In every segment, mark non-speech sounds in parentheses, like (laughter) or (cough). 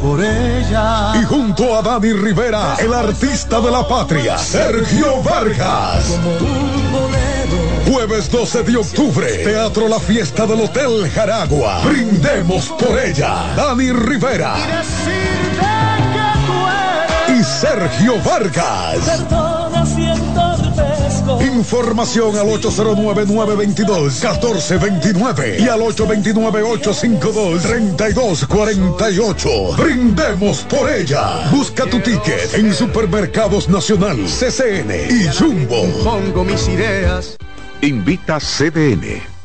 por ella. Y junto a Dani Rivera, el artista de la patria, Sergio Vargas. Jueves 12 de octubre, Teatro La Fiesta del Hotel Jaragua. Brindemos por ella. Dani Rivera. Y Sergio Vargas. Información al 809-922-1429 y al 829-852-3248. Brindemos por ella. Busca tu ticket en Supermercados Nacional, CCN y Jumbo. Pongo mis ideas. Invita CDN.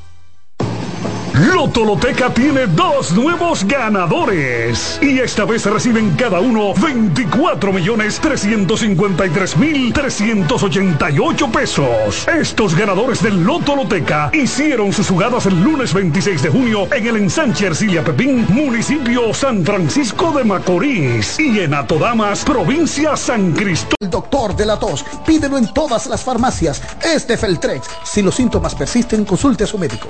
Lotoloteca tiene dos nuevos ganadores. Y esta vez reciben cada uno 24 millones 353 mil 388 pesos. Estos ganadores del Lotoloteca hicieron sus jugadas el lunes 26 de junio en el ensanche Ercilia Pepín, municipio San Francisco de Macorís. Y en Atodamas, provincia San Cristóbal. El doctor de la tos, pídelo en todas las farmacias. Este Feltrex. Si los síntomas persisten, consulte a su médico.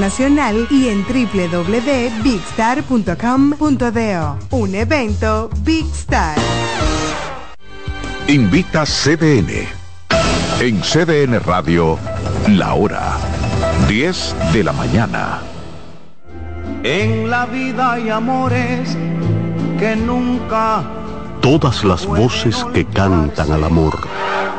Nacional y en www.bigstar.com.do. Un evento Big Star. Invita CDN. En CDN Radio, la hora 10 de la mañana. En la vida hay amores que nunca. Todas las voces que cantan al amor.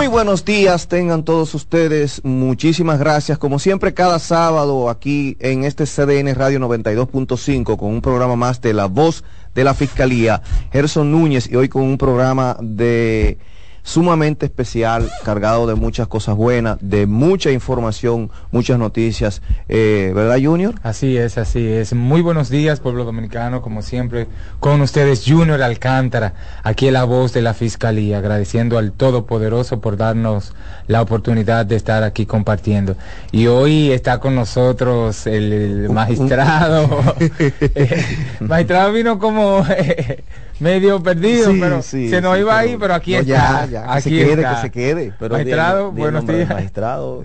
Muy buenos días, tengan todos ustedes. Muchísimas gracias. Como siempre, cada sábado aquí en este CDN Radio 92.5 con un programa más de La Voz de la Fiscalía, Gerson Núñez, y hoy con un programa de sumamente especial, cargado de muchas cosas buenas, de mucha información, muchas noticias. Eh, ¿Verdad, Junior? Así es, así es. Muy buenos días, pueblo dominicano, como siempre, con ustedes, Junior Alcántara, aquí en la voz de la Fiscalía, agradeciendo al Todopoderoso por darnos la oportunidad de estar aquí compartiendo. Y hoy está con nosotros el, magistrado. (laughs) (laughs) Eh, magistrado vino como... (laughs) medio perdido, Sí, pero sí, se nos sí, iba ahí, pero aquí no, está. ya, ya, que aquí se quede, está. que se quede. Pero magistrado, di buenos días. Magistrado.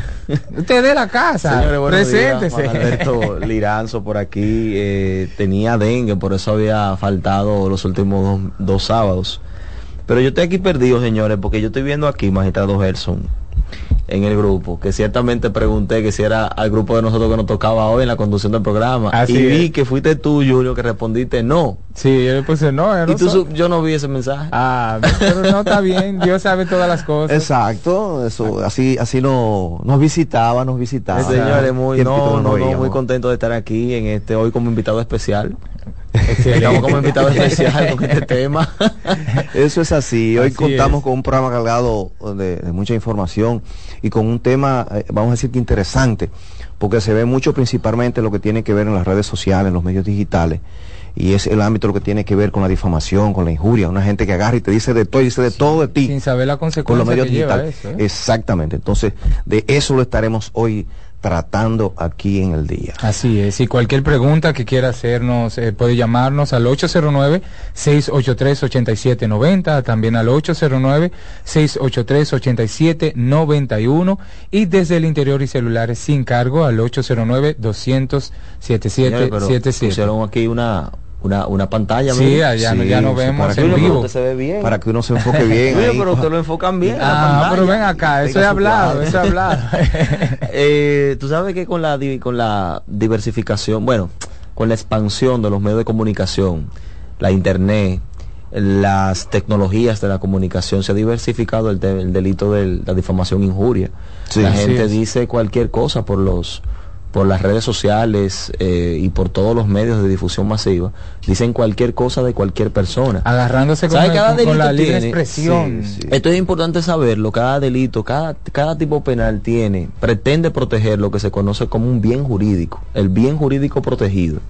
(laughs) Usted de la casa, Señores, días. preséntese. Alberto (laughs) Liranzo por aquí eh, tenía dengue, por eso había faltado los últimos dos, dos sábados. Pero yo estoy aquí perdido, señores, porque yo estoy viendo aquí, magistrado Gerson, en el grupo, que ciertamente pregunté que si era al grupo de nosotros que nos tocaba hoy en la conducción del programa. Así y vi es. que fuiste tú, Julio, que respondiste no. Sí, yo le puse no. yo no Y tú, soy- yo no vi ese mensaje. Ah, pero no está bien, Dios sabe todas las cosas. Exacto, eso, así, así no, nos visitaba, nos visitaba. Eh, señores, muy, no, no, muy contento de estar aquí en este hoy como invitado especial. Excelente. Estamos como invitado especial con este (laughs) tema. Eso es así. Hoy Así contamos es. con un programa cargado de, de mucha información y con un tema, eh, vamos a decir que interesante, porque se ve mucho principalmente lo que tiene que ver en las redes sociales, en los medios digitales, y es el ámbito lo que tiene que ver con la difamación, con la injuria, una gente que agarra y te dice de todo y dice de todo de ti. Sin saber la con consecuencia los medios que lleva digitales. eso. ¿eh? Exactamente. Entonces, de eso lo estaremos hoy tratando aquí en el día. Así es, y cualquier pregunta que quiera hacernos eh, puede llamarnos al 809-683-8790, también al 809-683-8791 y desde el interior y celulares sin cargo al 809-200-7777. Señores, pero pusieron aquí una, una, una pantalla. Sí, allá no- Sí, ya nos sí, vemos para que en uno- vivo. Se ve bien. Para que uno se enfoque (laughs) bien. Oye, pero usted lo enfocan bien. Ah, pantalla. pero ven acá, eso su hablado, eso he hablado. (laughs) Eh, tú sabes que con la con la diversificación, bueno, con la expansión de los medios de comunicación, la internet, las tecnologías de la comunicación se ha diversificado el, de- el delito de la difamación e injuria. Sí, la gente es. dice cualquier cosa por los por las redes sociales eh, y por todos los medios de difusión masiva, dicen cualquier cosa de cualquier persona. Agarrándose con, el- Cada con- la libre tiene- expresión. Esto es importante saberlo, cada delito, cada, cada tipo penal tiene, pretende proteger lo que se conoce como un bien jurídico, el bien jurídico protegido.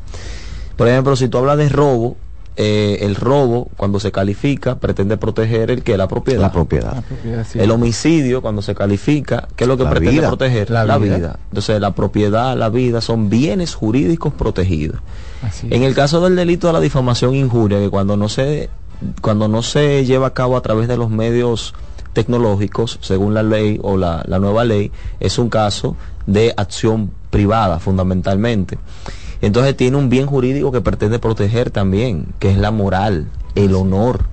Por ejemplo, si tú hablas de robo, eh, el robo, cuando se califica, pretende proteger el que la propiedad. La propiedad. La propiedad, sí. El homicidio, cuando se califica, ¿qué es lo que La pretende vida. proteger? La La, vida. vida. Entonces, la propiedad, la vida son bienes jurídicos protegidos. Así En es. el caso del delito de la difamación e injuria, que cuando no se cuando no se lleva a cabo a través de los medios tecnológicos, según la ley o la, la nueva ley, es un caso de acción privada fundamentalmente. Entonces tiene un bien jurídico que pretende proteger también, que es la moral, el honor.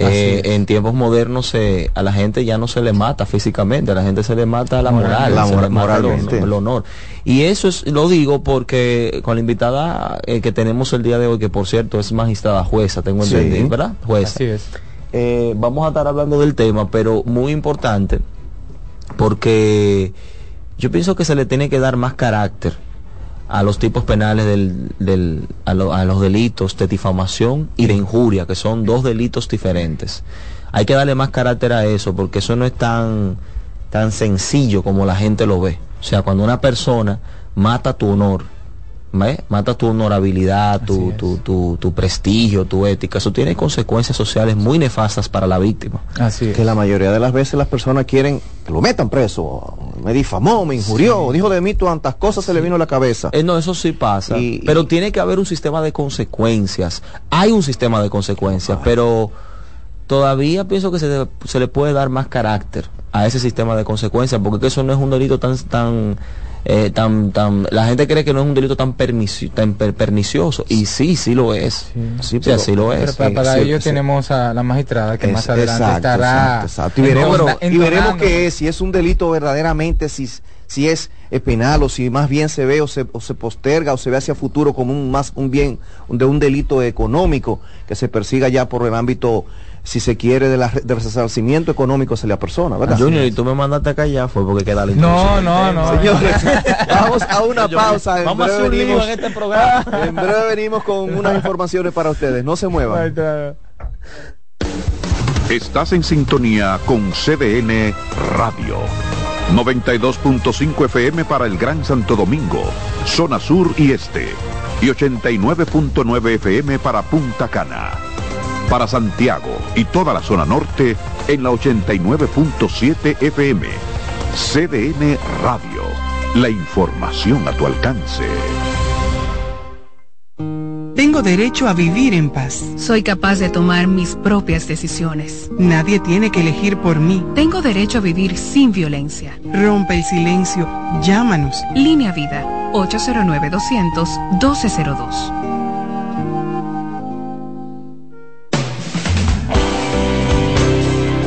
Eh, en tiempos modernos se, a la gente ya no se le mata físicamente, a la gente se le mata la Moral- moral, la se mora- le mata el moralmente. honor, el honor. Y eso es, lo digo porque con la invitada eh, que tenemos el día de hoy, que por cierto es magistrada jueza, tengo Sí. entendido, ¿verdad? Jueza. Así es. Eh, vamos a estar hablando del tema, pero muy importante porque yo pienso que se le tiene que dar más carácter a los tipos penales del, del- a, lo- a los delitos de difamación y de injuria, que son dos delitos diferentes. Hay que darle más carácter a eso, porque eso no es tan, tan sencillo como la gente lo ve. O sea, cuando una persona mata tu honor, mata tu honorabilidad, tu, tu, tu, tu prestigio, tu ética, eso tiene consecuencias sociales muy nefastas para la víctima. Así es. Que la mayoría de las veces las personas quieren que lo metan preso. Me difamó, me injurió, dijo de mí tantas cosas, se le vino a la cabeza. Eh, no, eso sí pasa. Y- pero tiene que haber un sistema de consecuencias. Hay un sistema de consecuencias, pero todavía pienso que se, le- se le puede dar más carácter a ese sistema de consecuencias, porque que eso no es un delito tan tan eh, tan tan la gente cree que no es un delito tan pernici- tan per- pernicioso y sí, sí lo es. Sí, pero- sí lo Pero es. para, para sí, ello sí. tenemos a la magistrada que Es- más adelante exacto, estará. exacto, exacto. Y veremos, y veremos qué es, si es un delito verdaderamente, si, si es penal o si más bien se ve o se, o se posterga o se ve hacia futuro como un más un bien de un delito económico que se persiga ya por el ámbito, si se quiere, de la, del resarcimiento económico hacia la persona, ¿verdad? Junior, y tú me mandaste acá ya fue porque queda la No, no, no. Señores, (laughs) vamos a una pausa. En Vamos a breve hacer un lío venimos- en este programa. En breve venimos con unas informaciones para ustedes. No se muevan. Estás en sintonía con CDN Radio. 92.5 FM para el Gran Santo Domingo, zona sur y este. Y 89.9 FM para Punta Cana. Para Santiago y toda la zona norte en la 89.7 FM. CDN Radio. La información a tu alcance. Tengo derecho a vivir en paz. Soy capaz de tomar mis propias decisiones. Nadie tiene que elegir por mí. Tengo derecho a vivir sin violencia. Rompe el silencio. Llámanos. Línea Vida, 809-200-1202.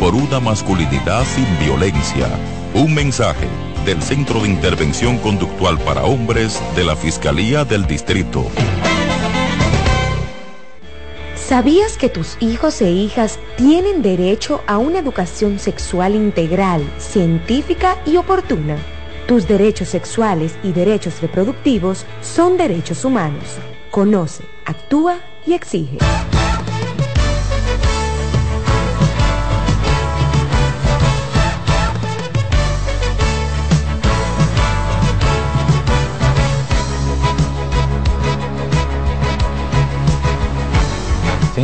por una masculinidad sin violencia. Un mensaje del Centro de Intervención Conductual para Hombres de la Fiscalía del Distrito. ¿Sabías que tus hijos e hijas tienen derecho a una educación sexual integral, científica y oportuna? Tus derechos sexuales y derechos reproductivos son derechos humanos. Conoce, actúa y exige.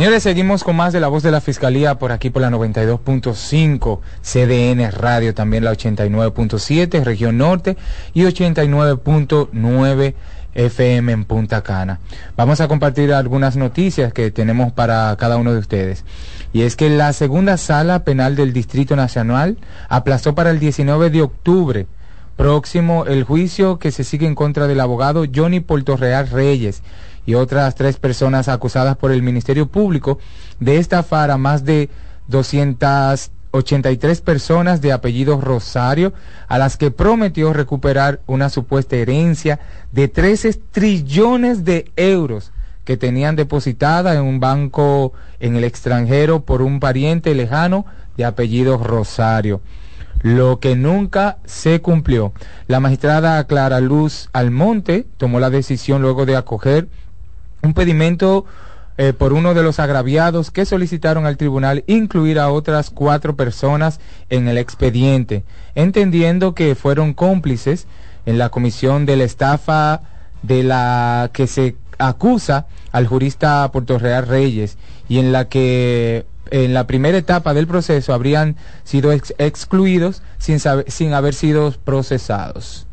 Señores, seguimos con más de la voz de la Fiscalía por aquí por la 92.5 CDN Radio, también la 89.7 región norte y 89.9 FM en Punta Cana. Vamos a compartir algunas noticias que tenemos para cada uno de ustedes. Y es que la segunda sala penal del Distrito Nacional aplazó para el 19 de octubre próximo el juicio que se sigue en contra del abogado Johnny Portorreal Reyes y otras tres personas acusadas por el Ministerio Público de estafar a más de 283 personas de apellido Rosario, a las que prometió recuperar una supuesta herencia de 13 trillones de euros que tenían depositada en un banco en el extranjero por un pariente lejano de apellido Rosario lo que nunca se cumplió. La magistrada Clara Luz Almonte tomó la decisión luego de acoger un pedimento eh, por uno de los agraviados que solicitaron al tribunal incluir a otras cuatro personas en el expediente, entendiendo que fueron cómplices en la comisión de la estafa de la que se acusa al jurista Puerto Real Reyes y en la que en la primera etapa del proceso habrían sido excluidos sin, sin haber sido procesados.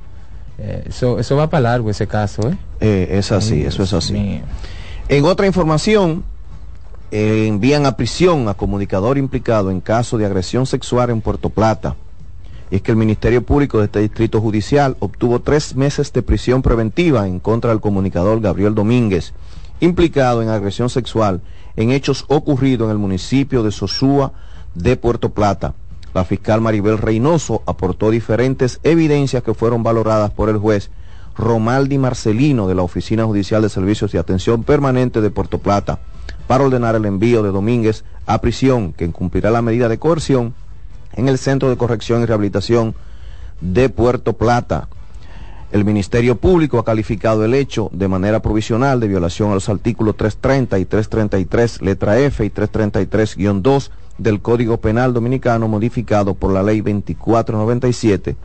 Eh, eso, eso va para largo ese caso, ¿eh? eh es así, eso es así. En otra información, eh, envían a prisión a comunicador implicado en caso de agresión sexual en Puerto Plata. Y es que el Ministerio Público de este distrito judicial obtuvo tres meses de prisión preventiva en contra del comunicador Gabriel Domínguez, implicado en agresión sexual en hechos ocurridos en el municipio de Sosúa de Puerto Plata. La fiscal Maribel Reynoso aportó diferentes evidencias que fueron valoradas por el juez Romaldi Marcelino de la Oficina Judicial de Servicios de Atención Permanente de Puerto Plata para ordenar el envío de Domínguez a prisión, que cumplirá la medida de coerción en el Centro de Corrección y Rehabilitación de Puerto Plata. El Ministerio Público ha calificado el hecho de manera provisional de violación a los artículos 330 y 333, letra F y 333-2 del Código Penal Dominicano modificado por la Ley 2497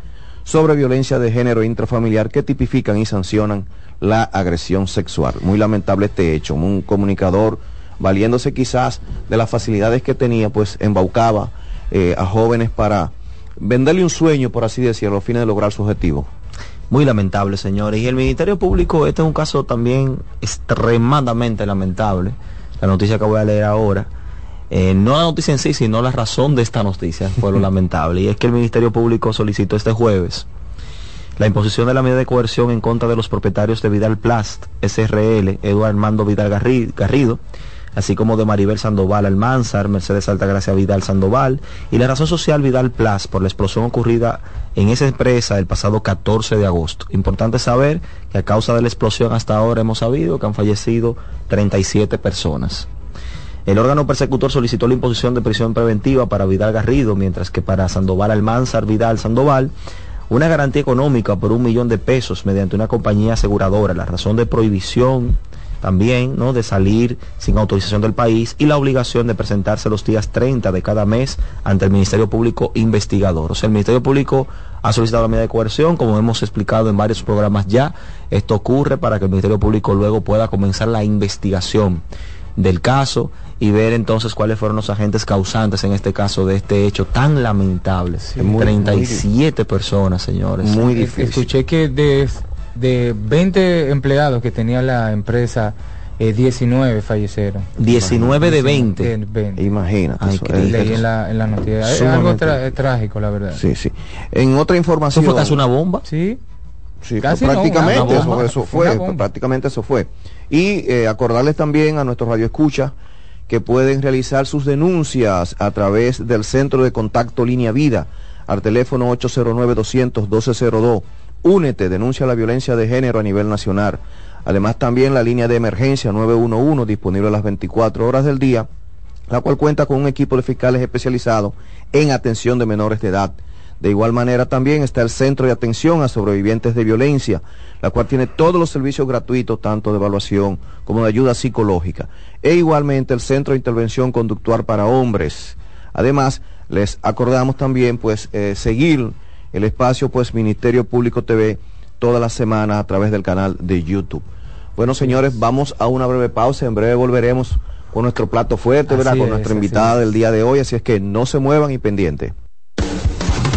sobre violencia de género intrafamiliar que tipifican y sancionan la agresión sexual. Muy lamentable este hecho. Un comunicador, valiéndose quizás de las facilidades que tenía, pues embaucaba eh, a jóvenes para venderle un sueño, por así decirlo, a fines de lograr su objetivo. Muy lamentable, señores. Y el Ministerio Público, este es un caso también extremadamente lamentable. La noticia que voy a leer ahora. Eh, no la noticia en sí, sino la razón de esta noticia fue lo (laughs) lamentable. Y es que el Ministerio Público solicitó este jueves la imposición de la medida de coerción en contra de los propietarios de Vidal Plast, SRL, Eduardo Armando Vidal Garrido, así como de Maribel Sandoval Almanzar, Mercedes Altagracia Vidal Sandoval y la razón social Vidal Plus por la explosión ocurrida en esa empresa el pasado 14 de agosto. Importante saber que a causa de la explosión hasta ahora hemos sabido que han fallecido 37 personas. El órgano persecutor solicitó la imposición de prisión preventiva para Vidal Garrido, mientras que para Sandoval Almanzar Vidal Sandoval una garantía económica por un millón de pesos mediante una compañía aseguradora. La razón de prohibición también ¿no? de salir sin autorización del país y la obligación de presentarse los días 30 de cada mes ante el Ministerio Público investigador. O sea, el Ministerio Público ha solicitado la medida de coerción, como hemos explicado en varios programas ya. Esto ocurre para que el Ministerio Público luego pueda comenzar la investigación del caso y ver entonces cuáles fueron los agentes causantes en este caso de este hecho tan lamentable. 37 personas, señores. Muy difícil. Escuché que de de 20 empleados que tenía la empresa, 19 eh, fallecieron. 19 de 20. Imagina. leí en la, en la noticia. Es algo trágico, la verdad. Sí, sí. En otra información. ¿Eso fue casi una bomba? Sí. Sí, prácticamente eso, fue, prácticamente eso fue. Y eh, acordarles también a nuestros radioescuchas que pueden realizar sus denuncias a través del Centro de Contacto Línea Vida al teléfono 809 200 1202 Únete, denuncia la violencia de género a nivel nacional. Además también la línea de emergencia 911 disponible a las 24 horas del día, la cual cuenta con un equipo de fiscales especializados en atención de menores de edad. De igual manera también está el Centro de Atención a Sobrevivientes de Violencia, la cual tiene todos los servicios gratuitos, tanto de evaluación como de ayuda psicológica. E igualmente el Centro de Intervención Conductual para Hombres. Además, les acordamos también pues eh, seguir el espacio pues Ministerio Público TV toda la semana a través del canal de YouTube. Bueno, señores, vamos a una breve pausa. En breve volveremos con nuestro plato fuerte, ¿verdad? Con nuestra invitada del día de hoy. Así es que no se muevan y pendiente.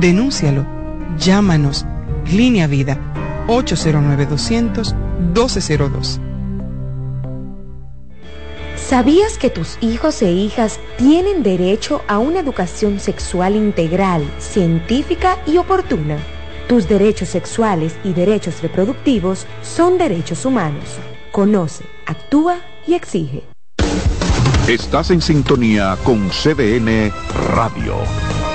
Denúncialo. Llámanos. Línea Vida 809-200-1202. ¿Sabías que tus hijos e hijas tienen derecho a una educación sexual integral, científica y oportuna? Tus derechos sexuales y derechos reproductivos son derechos humanos. Conoce, actúa y exige. Estás en sintonía con CDN Radio.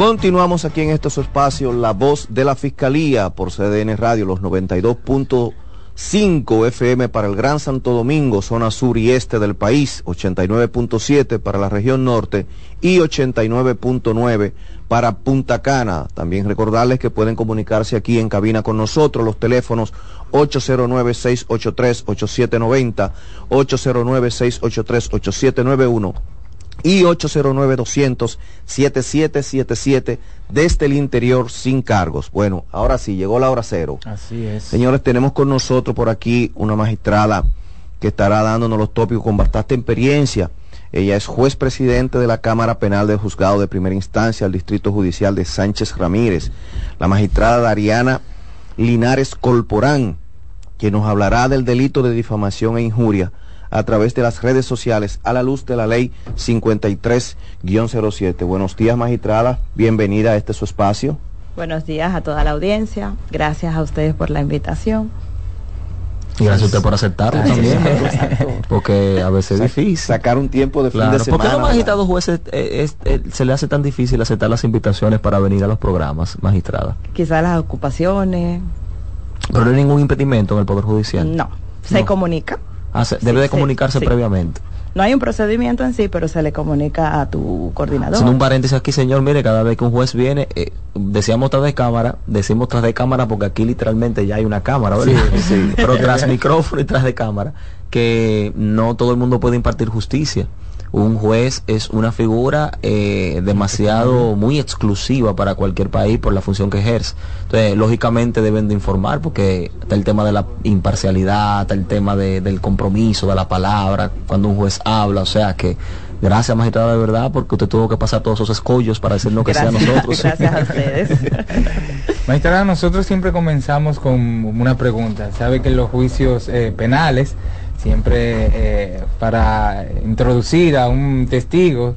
Continuamos aquí en estos espacios, la voz de la Fiscalía por CDN Radio, los 92.5 FM para el Gran Santo Domingo, zona sur y este del país, 89.7 para la región norte y 89.9 para Punta Cana. También recordarles que pueden comunicarse aquí en cabina con nosotros, los teléfonos 809-683-8790, 809-683-8791 y 809-200-7777 desde el interior sin cargos. Bueno, ahora sí, llegó la hora cero. Así es. Señores, tenemos con nosotros por aquí una magistrada que estará dándonos los tópicos con bastante experiencia. Ella es juez presidente de la Cámara Penal del Juzgado de Primera Instancia al Distrito Judicial de Sánchez Ramírez, la magistrada Dariana Linares Colporán, quien nos hablará del delito de difamación e injuria a través de las redes sociales a la luz de la ley 53-07. Buenos días, magistrada. Bienvenida a este su espacio. Buenos días a toda la audiencia. Gracias a ustedes por la invitación. Y gracias a usted por aceptarlo también. (laughs) porque a veces es difícil. Sacar un tiempo de fin Claro, de semana. ¿Por qué a los magistrados jueces eh, es- eh, se le hace tan difícil aceptar las invitaciones para venir a los programas, magistrada? Quizás las ocupaciones. Pero no hay ningún impedimento en el Poder Judicial. No. Se No. comunica. Ah, se- Sí, debe de sí, comunicarse sí. previamente. No hay un procedimiento en sí, pero se le comunica a tu coordinador. Haciendo un paréntesis aquí, señor, mire, cada vez que un juez viene, eh, decíamos tras de cámara, decimos tras de cámara porque aquí literalmente ya hay una cámara, ¿verdad? Sí, sí. (laughs) Pero tras micrófono y tras de cámara, que no todo el mundo puede impartir justicia. Un juez es una figura eh, demasiado, muy exclusiva para cualquier país por la función que ejerce. Entonces, lógicamente deben de informar porque está el tema de la imparcialidad, está el tema de- del compromiso, de la palabra, cuando un juez habla, o sea que Gracias, magistrada, de verdad, porque usted tuvo que pasar todos esos escollos para decirnos que sea Gracias, nosotros. (laughs) gracias a ustedes. (laughs) Magistrada, nosotros siempre comenzamos con una pregunta. Sabe que en los juicios eh, penales, siempre eh, para introducir a un testigo,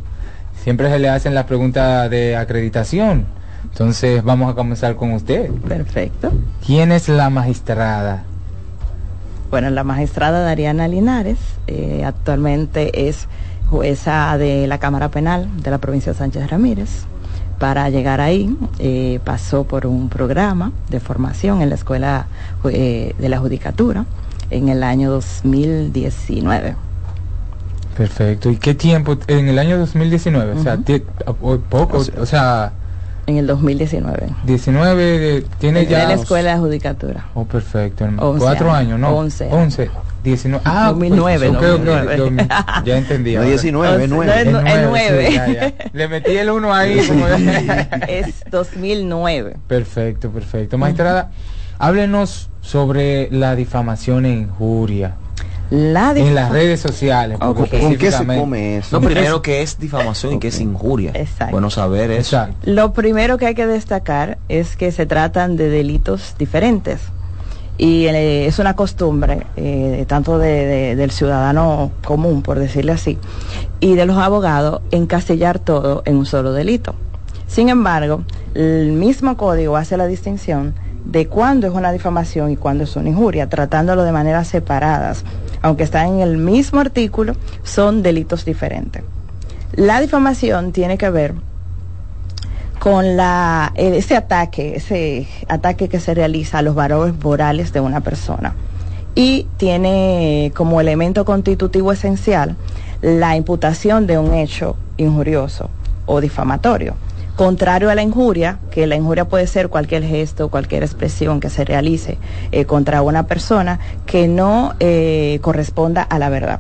siempre se le hacen las preguntas de acreditación. Entonces vamos a comenzar con usted. Perfecto. ¿Quién es la magistrada? Bueno, la magistrada Dariana Linares eh, actualmente es jueza de la Cámara Penal de la provincia de Sánchez Ramírez. Para llegar ahí eh, pasó por un programa de formación en la Escuela eh, de la Judicatura en el año 2019. Perfecto. ¿Y qué tiempo? En el año 2019, o sea, Ujú. ti- o- poco, o sea, En el 2019. 19, eh, tiene En ya... la Escuela de Judicatura. Oh, perfecto. Once Cuatro años. años, ¿no? Once. 11. 19. Ah, 2009, pues, ok, ok, 2009. dos- (laughs) ya entendí. No, ahora. 19, No, 9. es nu- es nueve. sí, ya, ya. Le metí el uno ahí. (laughs) como- Es 2009. perfecto, perfecto. Magistrada, háblenos sobre la difamación e injuria La en las redes sociales. ¿Con qué se come eso? No, primero que es difamación y que es injuria. Exacto. Bueno saber eso. Exacto. Lo primero que hay que destacar es que se tratan de delitos diferentes y eh, es una costumbre eh, tanto de- de- del ciudadano común, por decirle así, y de los abogados encasillar todo en un solo delito. Sin embargo, el mismo código hace la distinción de cuándo es una difamación y cuándo es una injuria, tratándolo de maneras separadas. Aunque están en el mismo artículo, son delitos diferentes. La difamación tiene que ver con la, ese ataque, ese ataque que se realiza a los valores morales de una persona. Y tiene como elemento constitutivo esencial la imputación de un hecho injurioso o difamatorio. Contrario a la injuria, que la injuria puede ser cualquier gesto, cualquier expresión que se realice eh, contra una persona que no eh, corresponda a la verdad.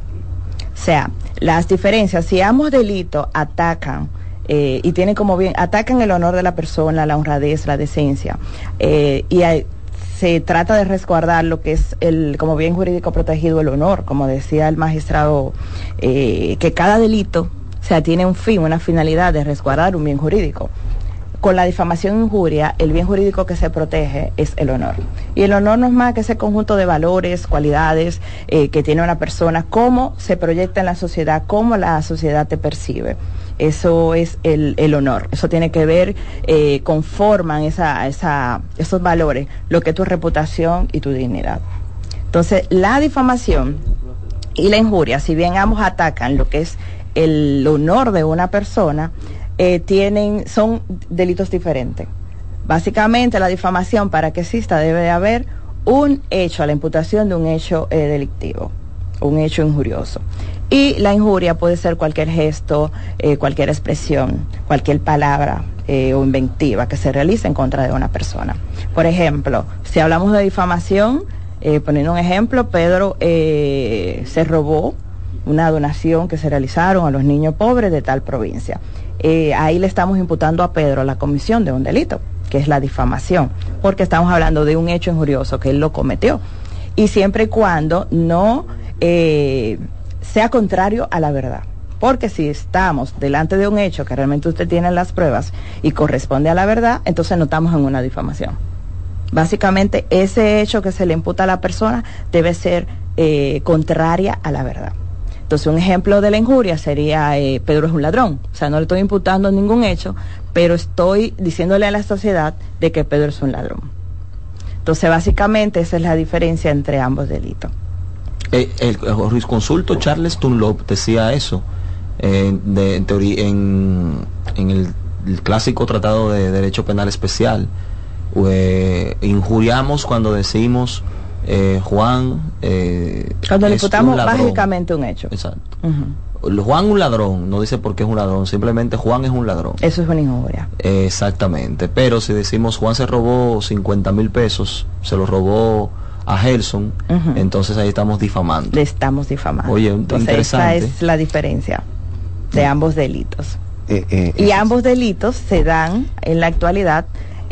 O sea, las diferencias, si ambos delitos atacan eh, y tienen como bien, atacan el honor de la persona, la honradez, la decencia, y se trata de resguardar lo que es el, como bien jurídico protegido, el honor, como decía el magistrado, que cada delito, o sea, tiene un fin, una finalidad de resguardar un bien jurídico con la difamación e injuria, el bien jurídico que se protege es el honor. Y el honor no es más que ese conjunto de valores, cualidades eh, que tiene una persona, cómo se proyecta en la sociedad, cómo la sociedad te percibe. Eso es el, el honor. Eso tiene que ver, eh, conforman esa, esa, esos valores, lo que es tu reputación y tu dignidad. Entonces, la difamación y la injuria, si bien ambos atacan lo que es el honor de una persona, eh, tienen, son delitos diferentes. Básicamente la difamación para que exista debe de haber un hecho, la imputación de un hecho eh, delictivo, un hecho injurioso. Y la injuria puede ser cualquier gesto, eh, cualquier expresión, cualquier palabra o inventiva que se realice en contra de una persona. Por ejemplo, si hablamos de difamación, poniendo un ejemplo, Pedro se robó una donación que se realizaron a los niños pobres de tal provincia. Eh, ahí le estamos imputando a Pedro la comisión de un delito, que es la difamación, porque estamos hablando de un hecho injurioso que él lo cometió. Y siempre y cuando no eh, sea contrario a la verdad. Porque si estamos delante de un hecho que realmente usted tiene las pruebas y corresponde a la verdad, entonces no estamos en una difamación. Básicamente, ese hecho que se le imputa a la persona debe ser eh, contraria a la verdad. Entonces, un ejemplo de la injuria sería eh, Pedro es un ladrón. O sea, no le estoy imputando ningún hecho, pero estoy diciéndole a la sociedad de que Pedro es un ladrón. Entonces, básicamente, esa es la diferencia entre ambos delitos. Eh, el, jurisconsulto Charles Dunlop decía eso eh, en, teoría, en, el, el clásico tratado de derecho penal especial. injuriamos cuando decimos eh, Juan. eh, Cuando le imputamos básicamente un hecho. Exacto. Juan un ladrón, no dice por qué es un ladrón, simplemente Juan es un ladrón. Eso es una injuria. Exactamente, pero si decimos Juan se robó 50 mil pesos, se lo robó a Gerson, entonces ahí estamos difamando. Le estamos difamando. Oye, Entonces, interesante. esa es la diferencia de ambos delitos. Eh, eh, Y ambos delitos se dan en la actualidad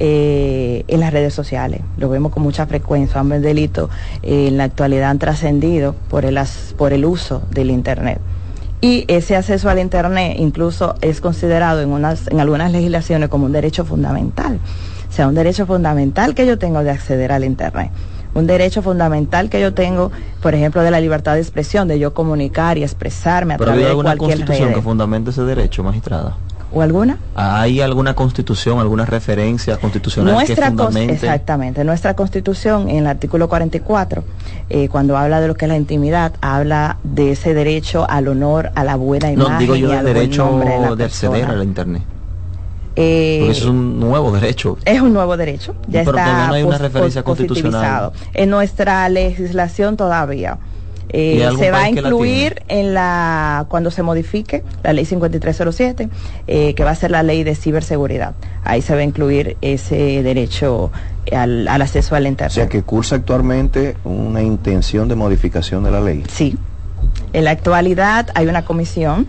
eh, en las redes sociales. Lo vemos con mucha frecuencia. Ambos delitos eh, en la actualidad han trascendido por el, as- por el uso del Internet. Y ese acceso al Internet incluso es considerado en, unas, en algunas legislaciones como un derecho fundamental. O sea, un derecho fundamental que yo tengo de acceder al Internet. Un derecho fundamental que yo tengo, por ejemplo, de la libertad de expresión, de yo comunicar y expresarme a Pero hay través de alguna cualquier constitución red. que fundamente ese derecho, magistrada. ¿O alguna? ¿Hay alguna constitución, alguna referencia constitucional Nuestra que fundamente? exactamente, nuestra constitución en el artículo 44, eh, cuando habla de lo que es la intimidad, habla de ese derecho al honor, a la buena imagen No, digo yo y derecho de la de acceder persona. al Internet. Eh, Porque eso es un nuevo derecho. es un nuevo derecho, ya Pero está no hay una referencia constitucional. En nuestra legislación todavía. Eh, ¿Y hay algún se va a incluir en la cuando se modifique la ley 5307 eh, que va a ser la ley de ciberseguridad ahí se va a incluir ese derecho al, al acceso al O internet sea que cursa actualmente una intención de modificación de la ley. Sí. En la actualidad hay una comisión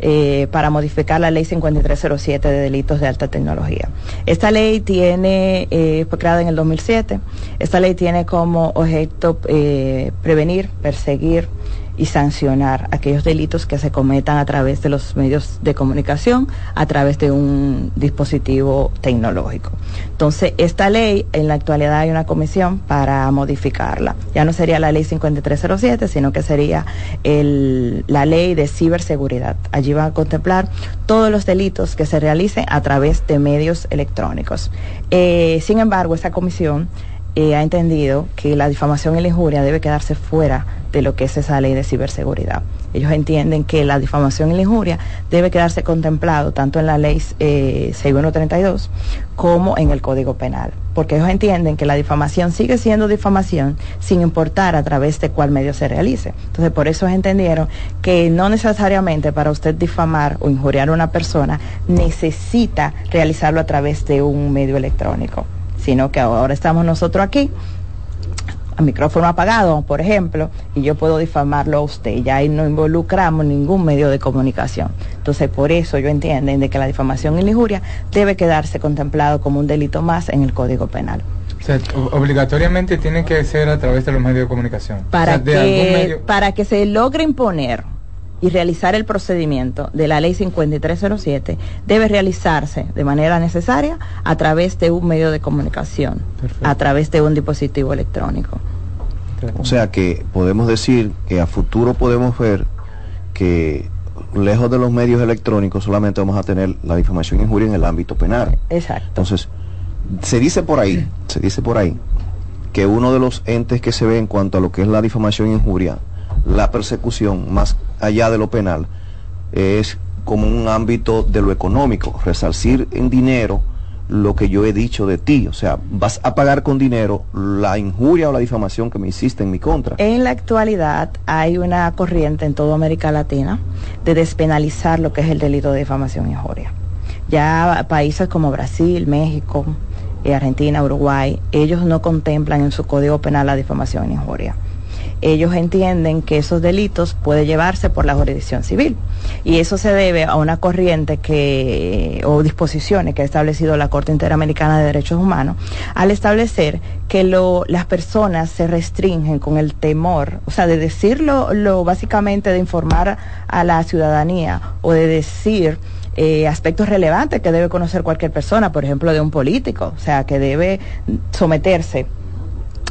eh, para modificar la ley 5307 de delitos de alta tecnología. Esta ley tiene, eh, fue creada en el 2007, esta ley tiene como objeto eh, prevenir, perseguir y sancionar aquellos delitos que se cometan a través de los medios de comunicación, a través de un dispositivo tecnológico. Entonces, esta ley, en la actualidad hay una comisión para modificarla. Ya no sería la ley 5307, sino que sería el- la ley de ciberseguridad. Allí van a contemplar todos los delitos que se realicen a través de medios electrónicos. Eh, sin embargo, esa comisión eh, ha entendido que la difamación y la injuria debe quedarse fuera de lo que es esa ley de ciberseguridad. Ellos entienden que la difamación y la injuria debe quedarse contemplado tanto en la ley eh, 6132 como en el Código Penal, porque ellos entienden que la difamación sigue siendo difamación sin importar a través de cuál medio se realice. Entonces, por eso entendieron que no necesariamente para usted difamar o injuriar a una persona necesita realizarlo a través de un medio electrónico sino que ahora estamos nosotros aquí, a micrófono apagado, por ejemplo, y yo puedo difamarlo a usted. Ya ahí no involucramos ningún medio de comunicación. Entonces, por eso yo entiendo de que la difamación y la injuria debe quedarse contemplado como un delito más en el Código Penal. O sea, obligatoriamente tiene que ser a través de los medios de comunicación. Para, O sea, que, medio- para que se logre imponer y realizar el procedimiento de la ley 5307 debe realizarse de manera necesaria a través de un medio de comunicación, a través de un dispositivo electrónico. O sea que podemos decir que a futuro podemos ver que lejos de los medios electrónicos solamente vamos a tener la difamación e injuria en el ámbito penal. Exacto. Entonces, se dice por ahí, se dice por ahí, que uno de los entes que se ve en cuanto a lo que es la difamación e injuria, la persecución, más allá de lo penal, es como un ámbito de lo económico, resarcir en dinero lo que yo he dicho de ti. O sea, vas a pagar con dinero la injuria o la difamación que me hiciste en mi contra. En la actualidad hay una corriente en toda América Latina de despenalizar lo que es el delito de difamación y injuria. Ya países como Brasil, México, eh, Argentina, Uruguay, ellos no contemplan en su código penal la difamación y injuria. Ellos entienden que esos delitos pueden llevarse por la jurisdicción civil. Y eso se debe a una corriente que o disposiciones que ha establecido la Corte Interamericana de Derechos Humanos al establecer que las personas se restringen con el temor, o sea, de decirlo lo básicamente de informar a la ciudadanía o de decir eh, aspectos relevantes que debe conocer cualquier persona, por ejemplo, de un político, o sea, que debe someterse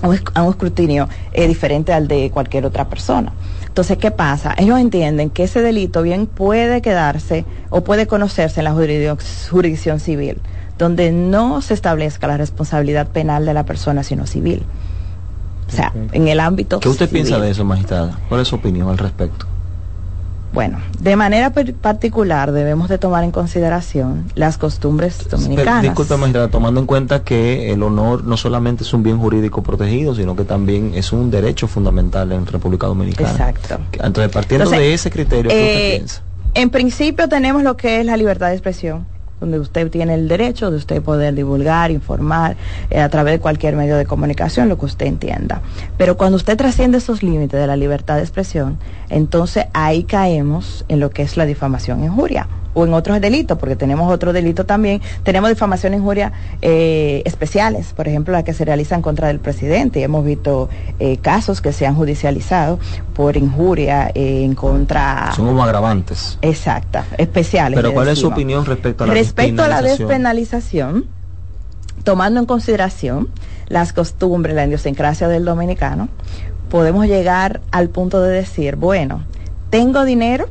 a un, esc- a un escrutinio eh, diferente al de cualquier otra persona. Entonces, ¿qué pasa? Ellos entienden que ese delito bien puede quedarse o puede conocerse en la jurisdic- jurisdicción civil, donde no se establezca la responsabilidad penal de la persona, sino civil. O sea, en el ámbito ¿Qué usted piensa de eso, magistrada? ¿Cuál es su opinión al respecto? Bueno, de manera particular debemos de tomar en consideración las costumbres dominicanas. Disculpe, magistrada, tomando en cuenta que el honor no solamente es un bien jurídico protegido, sino que también es un derecho fundamental en República Dominicana. Exacto. Entonces, partiendo Entonces, de ese criterio, ¿qué eh, usted piensa? En principio tenemos lo que es la libertad de expresión, donde usted tiene el derecho de usted poder divulgar, informar eh, a través de cualquier medio de comunicación, lo que usted entienda. Pero cuando usted trasciende esos límites de la libertad de expresión, entonces ahí caemos en lo que es la difamación e injuria o en otros delitos, porque tenemos otro delito también. Tenemos difamación e injuria eh, especiales, por ejemplo, las que se realizan contra el presidente. Y hemos visto eh, casos que se han judicializado por injuria eh, en contra... Son como agravantes. Exacta, especiales. Pero ¿cuál es su opinión respecto a la Respecto a la despenalización, tomando en consideración las costumbres, la idiosincrasia del dominicano, podemos llegar al punto de decir, bueno, tengo dinero,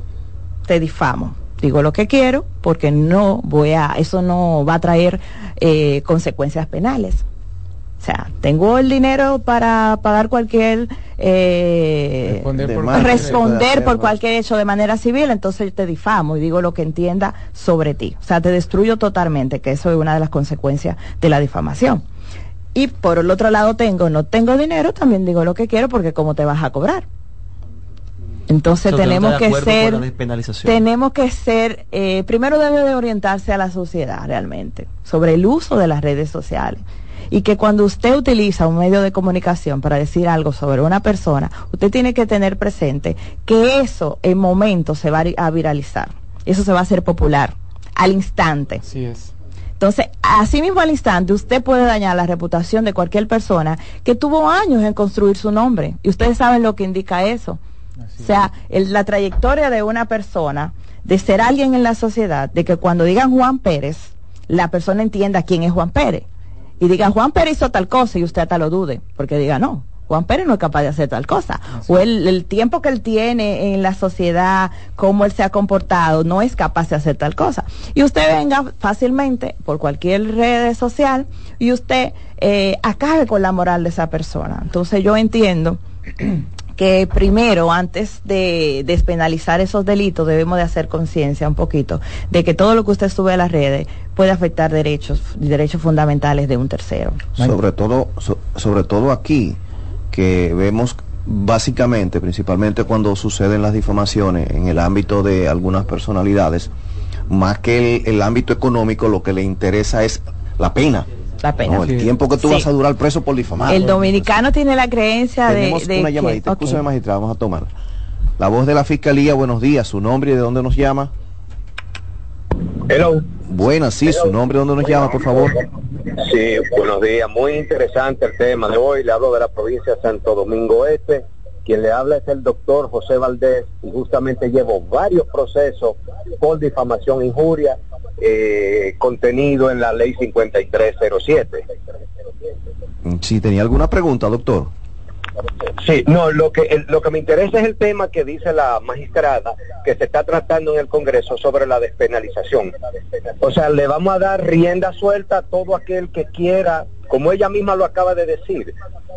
te difamo. Digo lo que quiero porque no voy a, eso no va a traer eh, consecuencias penales. O sea, tengo el dinero para pagar cualquier eh, Responder por responder, cualquier- por cualquier hecho de manera civil, entonces yo te difamo y digo lo que entienda sobre ti. O sea, te destruyo totalmente, que eso es una de las consecuencias de la difamación. Y por el otro lado tengo, no tengo dinero, también digo lo que quiero porque cómo te vas a cobrar. Entonces O sea, ¿usted no tenemos que ser, tenemos que ser, eh, primero debe de orientarse a la sociedad realmente sobre el uso de las redes sociales y que cuando usted utiliza un medio de comunicación para decir algo sobre una persona, usted tiene que tener presente que eso en momento se va a viralizar, eso se va a hacer popular al instante. Así es. Entonces, así mismo al instante, usted puede dañar la reputación de cualquier persona que tuvo años en construir su nombre. Y ustedes saben lo que indica eso. O sea, el- la trayectoria de una persona, de ser alguien en la sociedad, de que cuando digan Juan Pérez, la persona entienda quién es Juan Pérez. Y digan Juan Pérez hizo tal cosa y usted hasta lo dude, porque diga no. Juan Pérez no es capaz de hacer tal cosa. O el, el tiempo que él tiene en la sociedad, cómo él se ha comportado, no es capaz de hacer tal cosa. Y usted venga fácilmente por cualquier red social y usted eh, acabe con la moral de esa persona. Entonces yo entiendo (clears throat) que primero, antes de despenalizar esos delitos, debemos de hacer conciencia un poquito de que todo lo que usted sube a las redes puede afectar derechos, derechos fundamentales de un tercero. Sobre todo, so- sobre todo aquí, que vemos básicamente, principalmente cuando suceden las difamaciones en el ámbito de algunas personalidades, más que el, el ámbito económico, lo que le interesa es la pena. La pena. No, el tiempo que tú Sí. vas a durar preso por difamar. El dominicano tiene la creencia de, Tenemos de una que- llamadita, ok. escúchame magistrado, vamos a tomar. La voz de la Fiscalía, buenos días, su nombre y de dónde nos llama. Hello. Buenas, sí, su nombre y dónde nos llama, por favor. Sí, buenos días. Muy interesante el tema de hoy. Le hablo de la provincia de Santo Domingo Este. Quien le habla es el doctor José Valdés y justamente llevo varios procesos por difamación injuria eh, contenido en la ley 5307. Si tenía alguna pregunta, doctor. Sí, no, lo que lo que me interesa es el tema que dice la magistrada que se está tratando en el Congreso sobre la despenalización. O sea, le vamos a dar rienda suelta a todo aquel que quiera, como ella misma lo acaba de decir,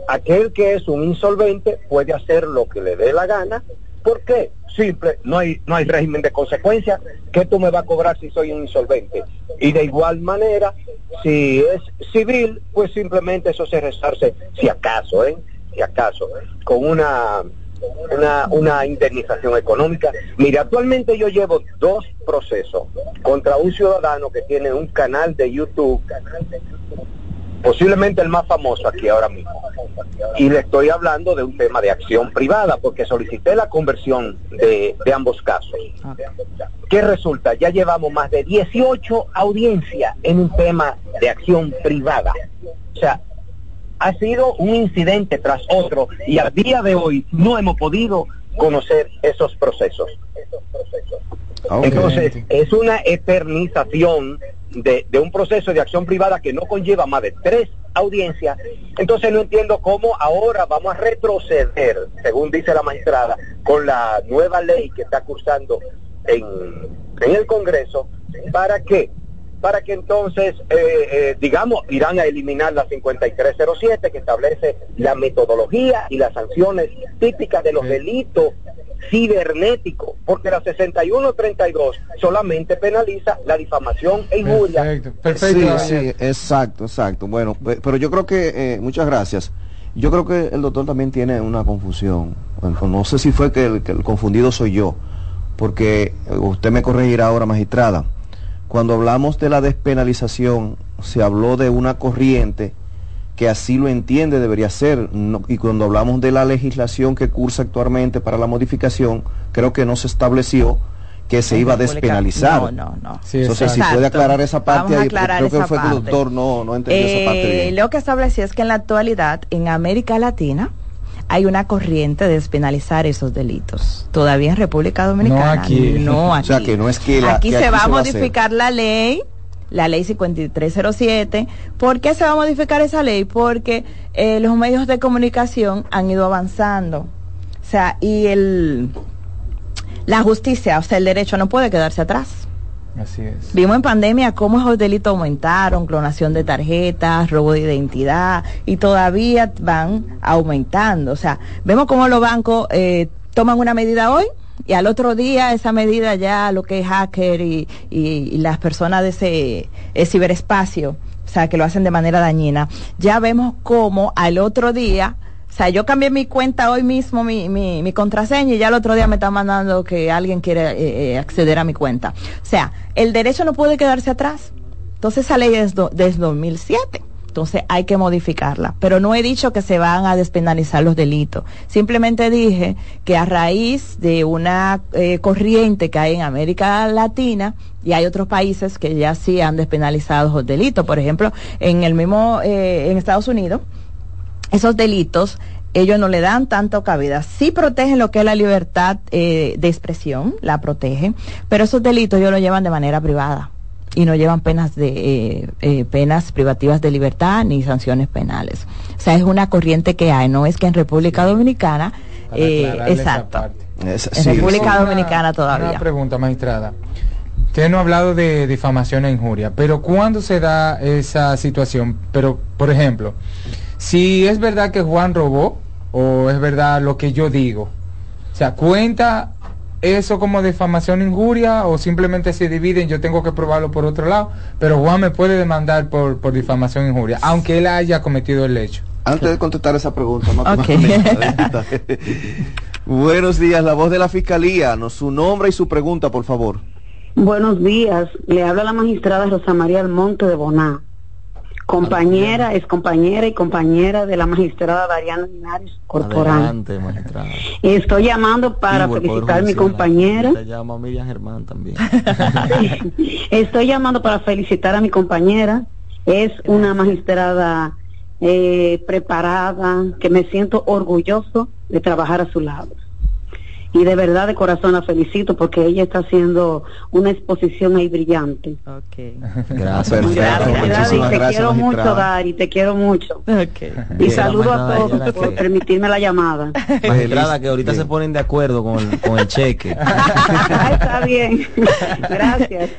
aquel que es un insolvente puede hacer lo que le dé la gana. ¿Por qué? Simple, no hay no hay régimen de consecuencias. ¿Qué tú me vas a cobrar si soy un insolvente? Y de igual manera, si es civil, pues simplemente eso se resarce, si acaso, ¿eh? Si acaso, con una una, una indemnización económica. Mira, actualmente yo llevo dos procesos contra un ciudadano que tiene un canal de YouTube, posiblemente el más famoso aquí ahora mismo. Y le estoy hablando de un tema de acción privada, porque solicité la conversión de, de ambos casos. ¿Qué resulta? Ya llevamos más de 18 audiencias en un tema de acción privada. O sea, ha sido un incidente tras otro y al día de hoy no hemos podido conocer esos procesos. Entonces, es una eternización de, de un proceso de acción privada que no conlleva más de tres audiencias. Entonces, no entiendo cómo ahora vamos a retroceder, según dice la magistrada, con la nueva ley que está cursando en, en el Congreso. ¿Para qué? Para que entonces, eh, eh, digamos, irán a eliminar la 5307 que establece la metodología y las sanciones típicas de los delitos cibernéticos, porque la 6132 solamente penaliza la difamación e injuria. sí, sí, exacto, exacto. Bueno, pe- pero yo creo que, eh, muchas gracias. Yo creo que el doctor también tiene una confusión. Bueno, no sé si fue que el, que el confundido soy yo, porque eh, usted me corregirá ahora, magistrada. Cuando hablamos de la despenalización, se habló de una corriente que así lo entiende debería ser. No- y cuando hablamos de la legislación que cursa actualmente para la modificación, creo que no se estableció que se iba a despenalizar. No, no, no. Entonces, si puede aclarar esa parte Vamos a ahí, porque aclarar creo que fue que el parte. doctor no, no entendió esa parte Eh, bien. Lo que estableció es que en la actualidad, en América Latina, hay una corriente de despenalizar esos delitos. Todavía en República Dominicana. aquí. No (laughs) O aquí. sea, que no es que la- aquí que se va se a va a hacer. modificar la ley, la ley 5307. ¿Por qué se va a modificar esa ley? Porque eh, los medios de comunicación han ido avanzando. O sea, y el la justicia, o sea, el derecho no puede quedarse atrás. Así es. Vimos en pandemia cómo esos delitos aumentaron, clonación de tarjetas, robo de identidad, y todavía van aumentando. O sea, vemos cómo los bancos eh, toman una medida hoy y al otro día esa medida ya lo que es hacker y, y- las personas de ese eh, ciberespacio, o sea, que lo hacen de manera dañina, ya vemos cómo al otro día o sea, yo cambié mi cuenta hoy mismo, mi, mi, contraseña, y ya el otro día me está mandando que alguien quiere eh, eh, acceder a mi cuenta. O sea, el derecho no puede quedarse atrás. Entonces esa ley es do- desde 2007. Entonces hay que modificarla. Pero no he dicho que se van a despenalizar los delitos. Simplemente dije que a raíz de una eh, corriente que hay en América Latina, y hay otros países que ya sí han despenalizado los delitos. Por ejemplo, en el mismo, eh, en Estados Unidos, esos delitos ellos no le dan tanto cabida. Sí protegen lo que es la libertad eh, de expresión, la protegen, pero esos delitos ellos lo llevan de manera privada y no llevan penas de eh, eh, penas privativas de libertad ni sanciones penales. O sea, es una corriente que hay, no es que en República Dominicana, eh, exacto, parte. en República Dominicana todavía. Una pregunta, magistrada. Usted no ha hablado de difamación e injuria, pero ¿cuándo se da esa situación? Pero, por ejemplo, si es verdad que Juan robó o es verdad lo que yo digo, o sea, ¿cuenta eso como difamación injuria o simplemente se dividen? Yo tengo que probarlo por otro lado, pero Juan me puede demandar por, por difamación injuria, aunque él haya cometido el hecho. Antes de contestar esa pregunta, no Ok. (laughs) Buenos días, la voz de la fiscalía, nos, su nombre y su pregunta, por favor. Buenos días, le habla la magistrada Rosa María Almonte de Boná, compañera, es compañera y compañera de la magistrada Dariana Linares Corporán. Adelante, magistrada. Estoy llamando para felicitar a mi compañera, Se llama Miriam Germán también. (laughs) estoy llamando para felicitar a mi compañera, es una magistrada eh, preparada, que me siento orgulloso de trabajar a su lado. Y de verdad de corazón la felicito porque ella está haciendo una exposición ahí brillante. Gracias. Muy Perfecto, Gracias, muchísimas Dari, te gracias, quiero mucho. Dari, te quiero mucho. Y Bien, saludo a todos por que- permitirme la llamada. Magistrada, que ahorita se ponen de acuerdo con el, con el cheque. (laughs) Está bien. Gracias.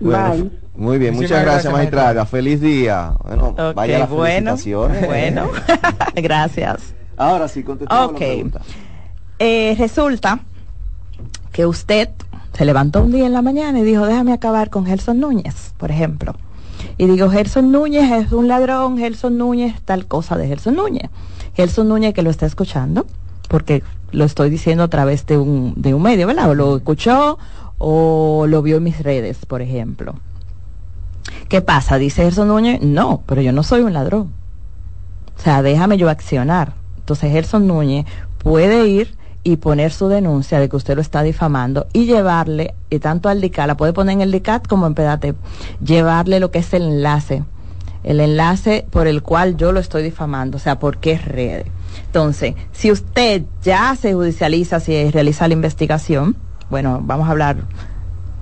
Bueno, Bye. Muy bien, muchas gracias, gracias, magistrada. Feliz día. Bueno, vaya las bueno, felicitaciones. bueno. (laughs) (laughs) Gracias. Ahora sí, contestamos Ok. la pregunta. Eh, resulta que usted se levantó un día en la mañana y dijo, déjame acabar con Gerson Núñez, por ejemplo. Y digo, Gerson Núñez es un ladrón, Gerson Núñez, tal cosa de Gerson Núñez. Gerson Núñez que lo está escuchando, porque lo estoy diciendo a través de un, de un medio, ¿verdad? O lo escuchó o lo vio en mis redes, por ejemplo. ¿Qué pasa? Dice Gerson Núñez, no, pero yo no soy un ladrón. O sea, déjame yo accionar. Entonces Gerson Núñez puede ir y poner su denuncia de que usted lo está difamando y llevarle, y tanto al DICAT, la puede poner en el DICAT como en PEDATEP, llevarle lo que es el enlace, el enlace por el cual yo lo estoy difamando, o sea, por qué red. Entonces, si usted ya se judicializa, si realiza la investigación, bueno, vamos a hablar,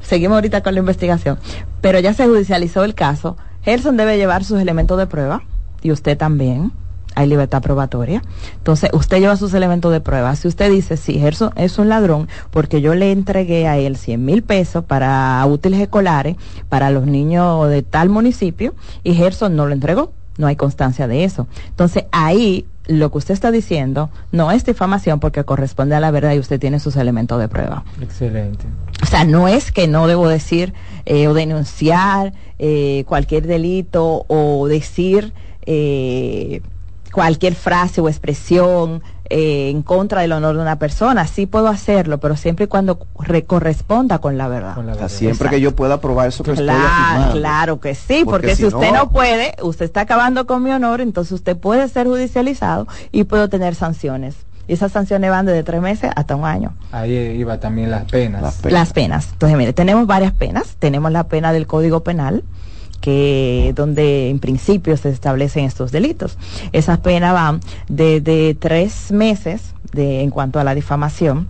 seguimos ahorita con la investigación, pero ya se judicializó el caso, Gerson debe llevar sus elementos de prueba y usted también. Hay libertad probatoria. Entonces, usted lleva sus elementos de prueba. Si usted dice, sí, Gerson es un ladrón porque yo le entregué a él 100 mil pesos para útiles escolares para los niños de tal municipio y Gerson no lo entregó, no hay constancia de eso. Entonces, ahí lo que usted está diciendo no es difamación porque corresponde a la verdad y usted tiene sus elementos de prueba. Excelente. O sea, no es que no debo decir eh, o denunciar eh, cualquier delito o decir eh, cualquier frase o expresión eh, en contra del honor de una persona. Sí puedo hacerlo, pero siempre y cuando re- corresponda con la verdad. O sea, siempre que yo pueda probar eso que estoy Claro, afirmando. claro que sí, porque, Porque si si usted no- no puede, usted está acabando con mi honor, entonces usted puede ser judicializado y puedo tener sanciones. Y esas sanciones van desde tres meses hasta un año. Ahí iba también las penas. Las penas. Entonces, mire, tenemos varias penas. Tenemos la pena del Código Penal, que donde en principio se establecen estos delitos. Esas penas van desde tres meses de, en cuanto a la difamación,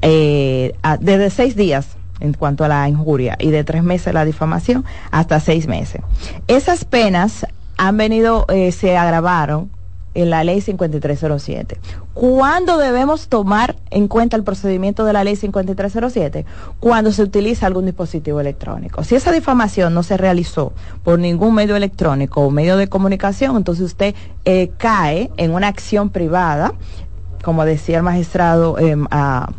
eh, desde seis días en cuanto a la injuria y de tres meses la difamación hasta seis meses. Esas penas han venido, eh, se agravaron en la ley 5307. ¿Cuándo debemos tomar en cuenta el procedimiento de la ley 5307? Cuando se utiliza algún dispositivo electrónico. Si esa difamación no se realizó por ningún medio electrónico o medio de comunicación, entonces usted eh, cae en una acción privada, como decía el magistrado em, a-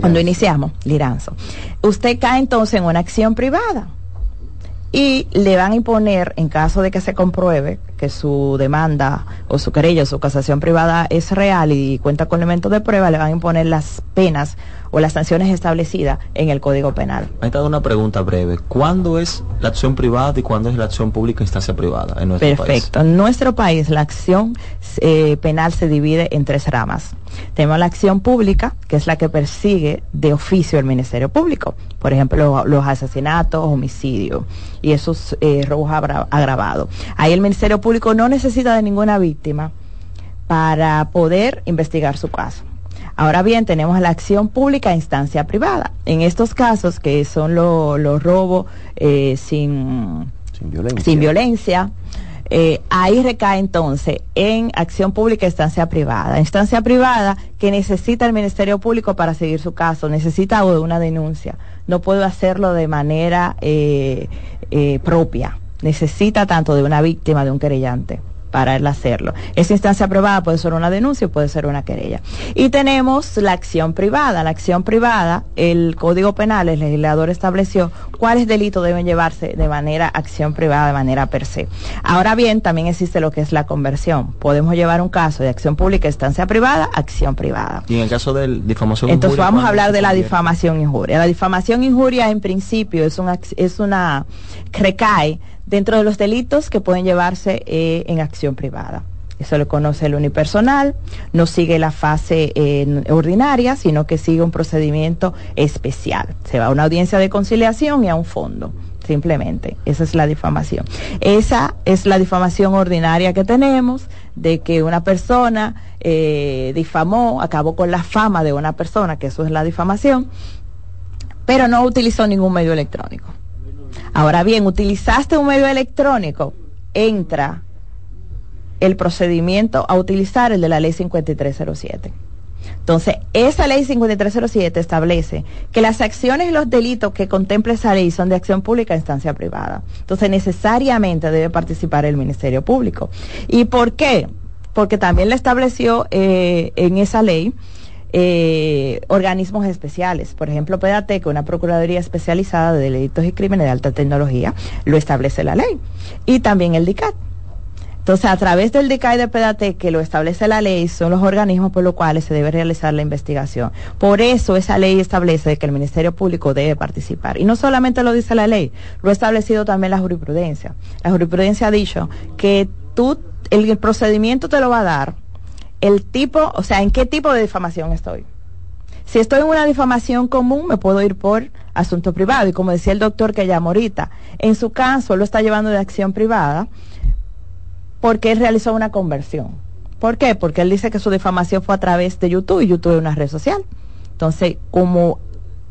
cuando iniciamos, Liranzo. Usted cae entonces en una acción privada y le van a imponer, en caso de que se compruebe que su demanda o su querella o su casación privada es real y cuenta con elementos de prueba, le van a imponer las penas o las sanciones establecidas en el Código Penal. Me ha dado una pregunta breve. ¿Cuándo es la acción privada y cuándo es la acción pública en instancia privada en nuestro país? Perfecto. En nuestro país la acción eh, penal se divide en tres ramas. Tenemos la acción pública, que es la que persigue de oficio el Ministerio Público. Por ejemplo, los asesinatos, homicidios y esos eh, robos agra- agravados. Ahí el Ministerio Público no necesita de ninguna víctima para poder investigar su caso. Ahora bien, tenemos la acción pública a instancia privada. En estos casos, que son lo- los robos eh, sin, Sin violencia. sin violencia, eh, ahí recae entonces en acción pública a instancia privada. Instancia privada que necesita el Ministerio Público para seguir su caso, necesita una denuncia. No puede hacerlo de manera eh, eh, propia. Necesita tanto de una víctima, de un querellante para él hacerlo. Esa instancia privada puede ser una denuncia o puede ser una querella. Y tenemos la acción privada. La acción privada, el Código Penal, el legislador estableció cuáles delitos deben llevarse de manera acción privada, de manera per se. Ahora bien, también existe lo que es la conversión. Podemos llevar un caso de acción pública, instancia privada, acción privada. Y en el caso de difamación Entonces injuria, vamos a ¿cuándo hablar de la difamación injuria. La difamación injuria en principio es una, es una recae dentro de los delitos que pueden llevarse eh, en acción privada. Eso lo conoce el unipersonal, no sigue la fase eh, ordinaria, sino que sigue un procedimiento especial. Se va a una audiencia de conciliación y a un fondo, simplemente. Esa es la difamación. Esa es la difamación ordinaria que tenemos, de que una persona eh, difamó, acabó con la fama de una persona, que eso es la difamación, pero no utilizó ningún medio electrónico. Ahora bien, utilizaste un medio electrónico, entra el procedimiento a utilizar el de la ley 5307. Entonces, esa ley 5307 establece que las acciones y los delitos que contempla esa ley son de acción pública a instancia privada. Entonces, necesariamente debe participar el Ministerio Público. ¿Y por qué? Porque también le estableció eh, en esa ley eh, organismos especiales. Por ejemplo, PEDATEC, una Procuraduría especializada de delitos y crímenes de alta tecnología, lo establece la ley. Y también el DICAT. Entonces, a través del DICAI de PEDATEC, que lo establece la ley, son los organismos por los cuales se debe realizar la investigación. Por eso esa ley establece que el Ministerio Público debe participar. Y no solamente lo dice la ley, lo ha establecido también la jurisprudencia. La jurisprudencia ha dicho que tú, el procedimiento te lo va a dar el tipo, o sea, en qué tipo de difamación estoy. Si estoy en una difamación común, me puedo ir por asunto privado. Y como decía el doctor que llamó ahorita, en su caso lo está llevando de acción privada porque él realizó una conversión. ¿Por qué? Porque él dice que su difamación fue a través de YouTube y YouTube es una red social. Entonces, como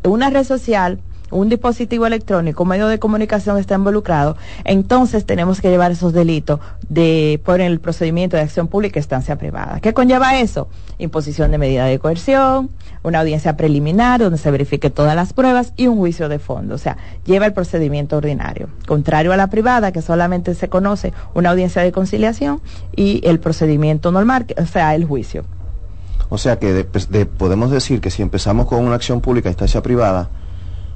una red social, un dispositivo electrónico, un medio de comunicación está involucrado, entonces tenemos que llevar esos delitos de por el procedimiento de acción pública y estancia privada. ¿Qué conlleva eso? Imposición de medida de coerción, una audiencia preliminar donde se verifique todas las pruebas y un juicio de fondo. O sea, lleva el procedimiento ordinario. Contrario a la privada, que solamente se conoce una audiencia de conciliación y el procedimiento normal, o sea, el juicio. O sea que de- de- podemos decir que si empezamos con una acción pública a instancia privada,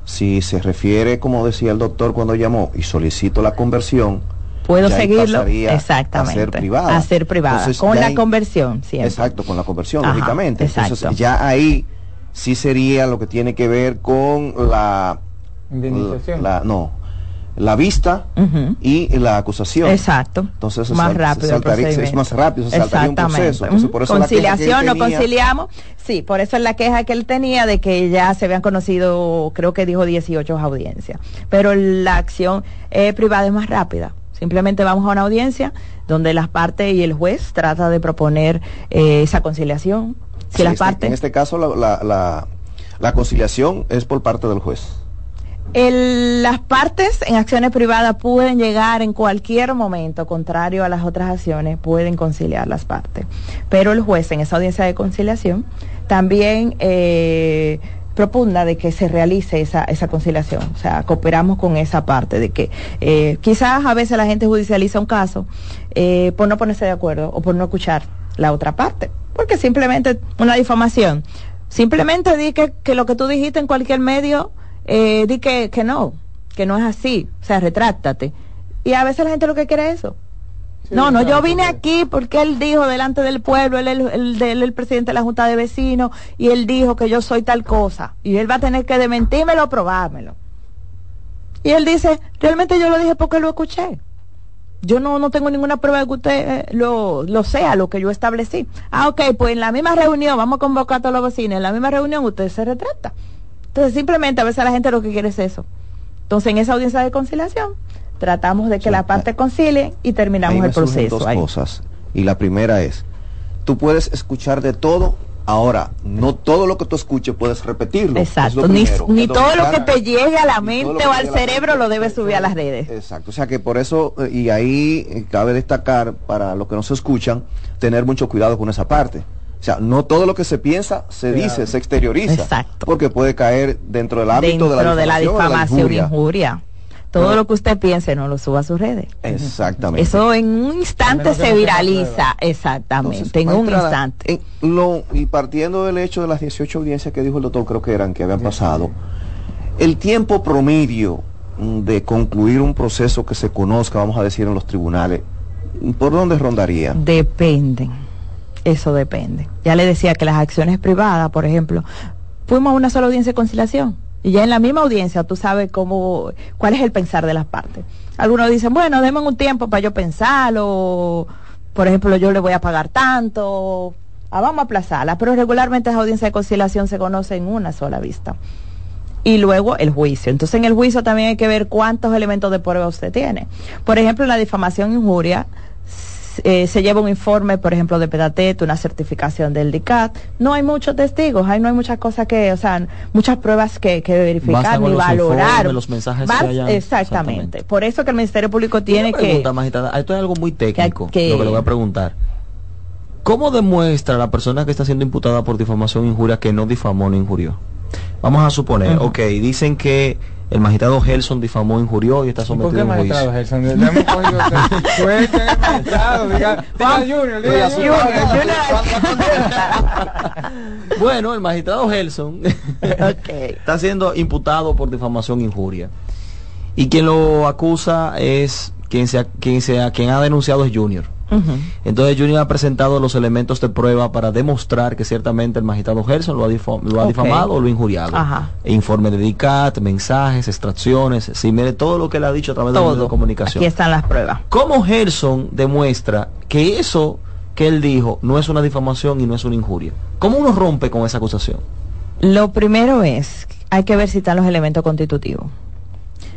si se refiere, como decía el doctor cuando llamó, y solicito la conversión, Puedo seguirlo exactamente a ser privada. a ser privada, Entonces, con la conversión siempre. Exacto, con la conversión, Ajá, lógicamente. Entonces exacto. ya ahí sí sería lo que tiene que ver con la, Indemnización. la no, la vista y la acusación. Exacto. Entonces más sal- rápido saltaría- es más rápido, se saltaría un proceso. Entonces, por eso Conciliación, no conciliamos. Sí, por eso es la queja que él tenía de que ya se habían conocido, creo que dijo 18 audiencias. Pero la acción eh, privada es más rápida. Simplemente vamos a una audiencia donde las partes y el juez trata de proponer eh, esa conciliación. Si Sí, las este- partes... En este caso, la, la, la- la conciliación es por parte del juez. El- las partes en acciones privadas pueden llegar en cualquier momento, contrario a las otras acciones, pueden conciliar las partes. Pero el juez en esa audiencia de conciliación también eh, propugna de que se realice esa, esa conciliación. O sea, cooperamos con esa parte de que eh, quizás a veces la gente judicializa un caso eh, por no ponerse de acuerdo o por no escuchar la otra parte. Porque simplemente una difamación. Simplemente di que, que lo que tú dijiste en cualquier medio eh, di que, que no, que no es así, o sea, retráctate. Y a veces la gente lo que quiere es eso. no, no, yo vine aquí porque él dijo delante del pueblo, él es el, el, el- el presidente de la Junta de Vecinos, y él dijo que yo soy tal cosa, y él va a tener que desmentírmelo o probármelo. Y él dice, realmente yo lo dije porque lo escuché. Yo no, no tengo ninguna prueba de que usted eh, lo, lo sea, lo que yo establecí. Ah, ok, pues en la misma reunión, vamos a convocar a todos los vecinos, en la misma reunión usted se retrata. Entonces, simplemente a veces la gente lo que quiere es eso. Entonces, en esa audiencia de conciliación, tratamos de que la parte concilie y Ahí terminamos me el proceso. dos ahí. cosas. Y la primera es, tú puedes escuchar de todo. Ahora, no todo lo que tú escuches puedes repetirlo. Exacto, ni, todo lo que te llegue a la mente o al cerebro lo debes subir a las redes. Exacto, o sea que por eso, eh, y ahí eh, cabe destacar para los que nos escuchan, tener mucho cuidado con esa parte. O sea, no todo lo que se piensa se dice, se exterioriza. Exacto. Porque puede caer dentro del ámbito Dentro de la difamación, o de la difamación, injuria. injuria. Todo lo que usted piense no lo suba a sus redes. Exactamente. Eso en un instante se viraliza. Exactamente, Entonces, en un instante. en lo- y partiendo del hecho de las 18 audiencias que dijo el doctor, creo que eran que habían pasado, el tiempo promedio mm, de concluir un proceso que se conozca, vamos a decir, en los tribunales, ¿por dónde rondaría? Dependen. Eso depende. Ya le decía que las acciones privadas, por ejemplo, fuimos a una sola audiencia de conciliación. Y ya en la misma audiencia tú sabes cómo, cuál es el pensar de las partes. Algunos dicen, bueno, denme un tiempo para yo pensarlo. Por ejemplo, yo le voy a pagar tanto. Ah, vamos a aplazarla. Pero regularmente las audiencias de conciliación se conocen en una sola vista. Y luego el juicio. Entonces en el juicio también hay que ver cuántos elementos de prueba usted tiene. Por ejemplo, la difamación e injuria eh, se lleva un informe, por ejemplo, de Pedatet, una certificación del DICAT. No hay muchos testigos, ahí no hay muchas cosas que, o sea, muchas pruebas que, que verificar ni valorar. informes, los mensajes que hayan- exactamente. Por eso que el Ministerio Público tiene que... magistrada. Esto es algo muy técnico, que- lo que le voy a preguntar. ¿Cómo demuestra la persona que está siendo imputada por difamación e injuria que no difamó ni injurió? Vamos a suponer, Ujú. ok, dicen que el magistrado Gelson difamó, injurió y está ¿Y por sometido qué a un juicio. magistrado Gerson? Le hemos cogido Suelten el magistrado, diga, diga Junior, diga Junior. (laughs) Bueno, el magistrado Gelson (laughs) está siendo imputado por difamación e injuria. Y quien lo acusa es quien se quien se quien ha denunciado es Junior. Entonces Junior ha presentado los elementos de prueba para demostrar que ciertamente el magistrado Gerson lo ha, lo difamado o lo ha injuriado. Ajá. Informe de DICAT, mensajes, extracciones, si mire todo lo que le ha dicho a través de los medios de comunicación. Aquí están las pruebas. ¿Cómo Gerson demuestra que eso que él dijo no es una difamación y no es una injuria? ¿Cómo uno rompe con esa acusación? Lo primero es, hay que ver si están los elementos constitutivos.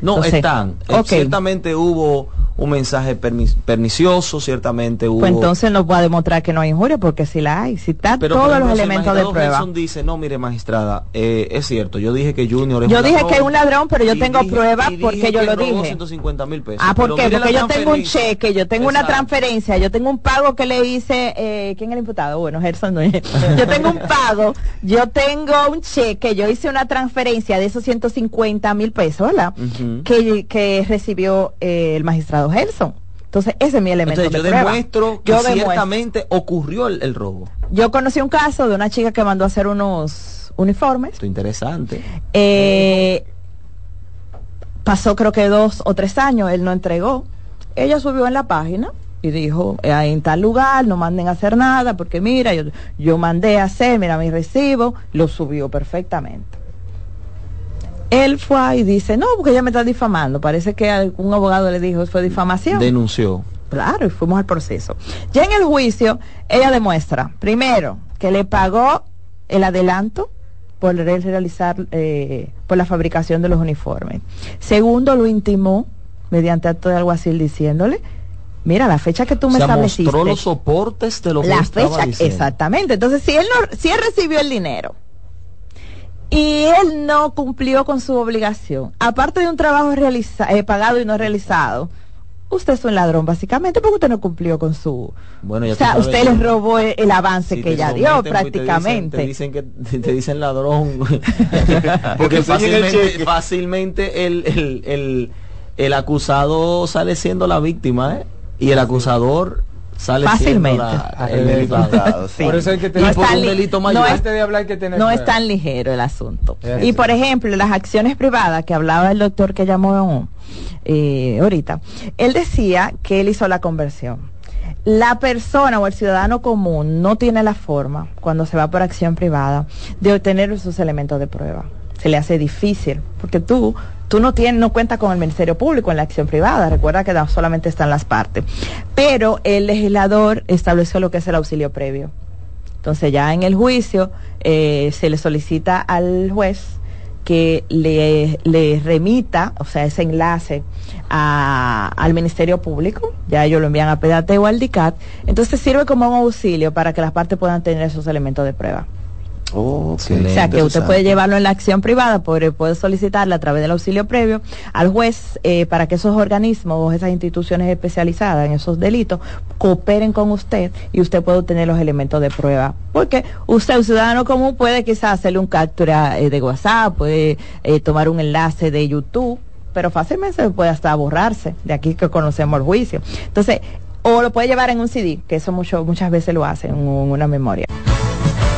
No, Entonces, están. Ciertamente hubo un mensaje permis- pernicioso, ciertamente hubo... Pues entonces no va a demostrar que no hay injuria, porque si la hay, si Pero, por todos los elementos de prueba. Dice, no, mire, magistrada, eh, es cierto, yo dije que Junior es Yo un dije ladrón, que es un ladrón, pero yo tengo dije- pruebas porque yo lo dije. 150 mil pesos. Ah, ¿por qué? Porque yo tengo un cheque, yo tengo una transferencia, yo tengo un pago que le hice, eh, ¿quién es el imputado? Bueno, Gerson. Yo tengo un pago, yo tengo un cheque, yo hice una transferencia de esos 150 mil pesos, ¿verdad? Que, que recibió eh, el magistrado Gerson. Entonces, ese es mi elemento Entonces yo de prueba. demuestro que Yo demuestro. ciertamente ocurrió el, el robo. Yo conocí un caso de una chica que mandó a hacer unos uniformes. Esto es interesante. Eh, pasó creo que dos o tres años, él no entregó. Ella subió en la página y dijo, "Eh, en tal lugar no manden a hacer nada porque mira, yo, yo mandé a hacer, mira mi recibo, lo subió perfectamente. Él fue y dice, no, porque ella me está difamando. Parece que algún abogado le dijo, fue difamación. Denunció. Claro, y fuimos al proceso. Ya en el juicio, ella demuestra, primero, que le pagó el adelanto por realizar, eh, por la fabricación de los uniformes. Segundo, lo intimó mediante acto de alguacil diciéndole, mira, la fecha que tú me o sea, estableciste. mostró los soportes de lo que la estaba fecha, diciendo. exactamente. Entonces, si él no, si él recibió el dinero y él no cumplió con su obligación, aparte de un trabajo realiza- eh, pagado y no realizado, usted es un ladrón básicamente porque usted no cumplió con su... Bueno, ya o sea, usted que- le robó el, el avance Si que ella dio pues, te dicen- prácticamente. Te dicen, que te (laughs) dicen ladrón. (laughs) Porque enseñen el fácilmente, fácilmente el, el, el, el acusado sale siendo la víctima, ¿eh? Y el acusador sale Fácilmente. la, el. Sí. Por eso hay que tener por tan un li- delito no mayor. es- Antes de hablar hay que tener no es tan ligero el asunto. Es Y así. por ejemplo, las acciones privadas que hablaba el doctor que llamó eh, ahorita, él decía que él hizo la conversión. La persona o el ciudadano común no tiene la forma, cuando se va por acción privada, de obtener esos elementos de prueba. Se le hace difícil, porque tú, tú no tienes, no cuentas con el Ministerio Público en la acción privada. Recuerda que solamente están las partes. Pero el legislador estableció lo que es el auxilio previo. Entonces ya en el juicio eh, se le solicita al juez que le, remita, o sea, ese enlace al Ministerio Público, ya ellos lo envían a PEDATE o al DICAT, entonces sirve como un auxilio para que las partes puedan tener esos elementos de prueba. O sea, que usted puede llevarlo en la acción privada, puede, puede solicitarla a través del auxilio previo al juez eh, para que esos organismos o esas instituciones especializadas en esos delitos cooperen con usted y usted puede obtener los elementos de prueba. Porque usted, un ciudadano común, puede quizás hacerle un captura eh, de WhatsApp, puede eh, tomar un enlace de YouTube, pero fácilmente puede hasta borrarse, de aquí que conocemos el juicio. Entonces, o lo puede llevar en un CD, que eso mucho, muchas veces lo hacen, en un- una memoria.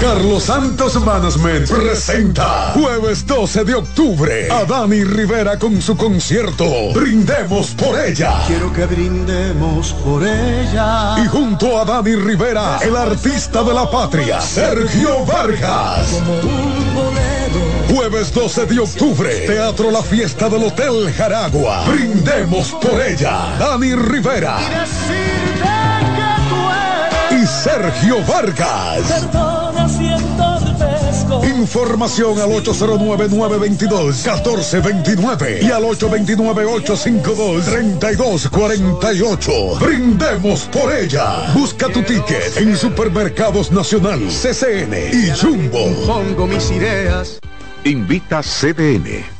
Carlos Santos Management presenta jueves 12 de octubre a Dani Rivera con su concierto Brindemos por ella. Quiero que brindemos por ella. Y junto a Dani Rivera, el artista de la patria, Sergio Vargas. Jueves 12 de octubre, Teatro La Fiesta del Hotel Jaragua. Brindemos por ella. Dani Rivera y Sergio Vargas. Información al 809-922-1429 y al 829-852-3248. Brindemos por ella. Busca tu ticket en Supermercados Nacional, CCN y Jumbo. Pongo mis ideas. Invita CDN.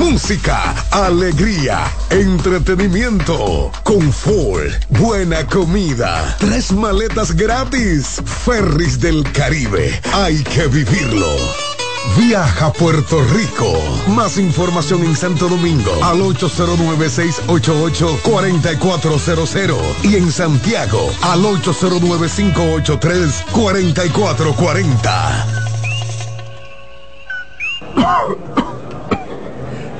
Música, alegría, entretenimiento, confort, buena comida, tres maletas gratis. Ferris del Caribe, hay que vivirlo. Viaja a Puerto Rico. Más información en Santo Domingo al 809-688-4400 y en Santiago al 809-583-4440.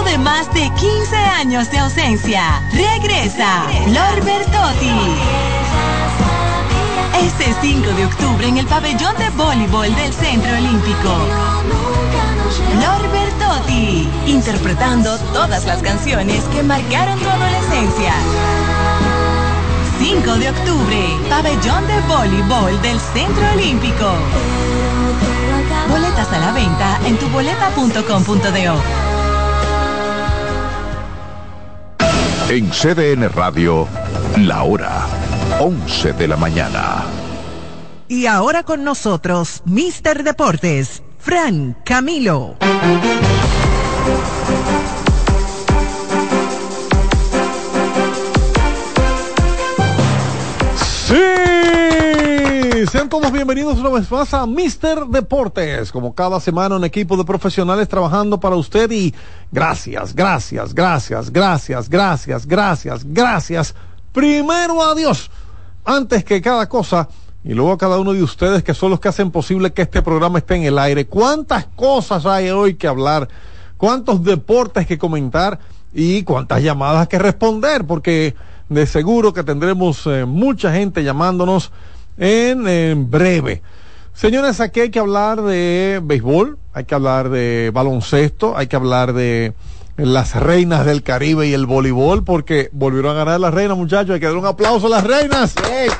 De más de 15 años de ausencia, regresa Flor Bertotti. Este 5 de octubre en el pabellón de voleibol del Centro Olímpico. Flor Bertotti, interpretando todas las canciones que marcaron tu adolescencia. 5 de octubre, pabellón de voleibol del Centro Olímpico. Boletas a la venta en tuboleta.com.do. En CDN Radio, la hora 11 de la mañana. Y ahora con nosotros, Mister Deportes, Fran Camilo. Y sean todos bienvenidos una vez más a Mister Deportes. Como cada semana, un equipo de profesionales trabajando para usted y gracias, gracias, gracias, gracias, gracias, gracias, gracias. Primero a Dios, antes que cada cosa, y luego a cada uno de ustedes que son los que hacen posible que este programa esté en el aire. ¿Cuántas cosas hay hoy que hablar? ¿Cuántos deportes que comentar? Y cuántas llamadas que responder, porque de seguro que tendremos eh, mucha gente llamándonos en, en breve. Señores, aquí hay que hablar de béisbol, hay que hablar de baloncesto, hay que hablar de las reinas del Caribe y el voleibol, porque volvieron a ganar las reinas, muchachos. Hay que dar un aplauso a las reinas. Bien,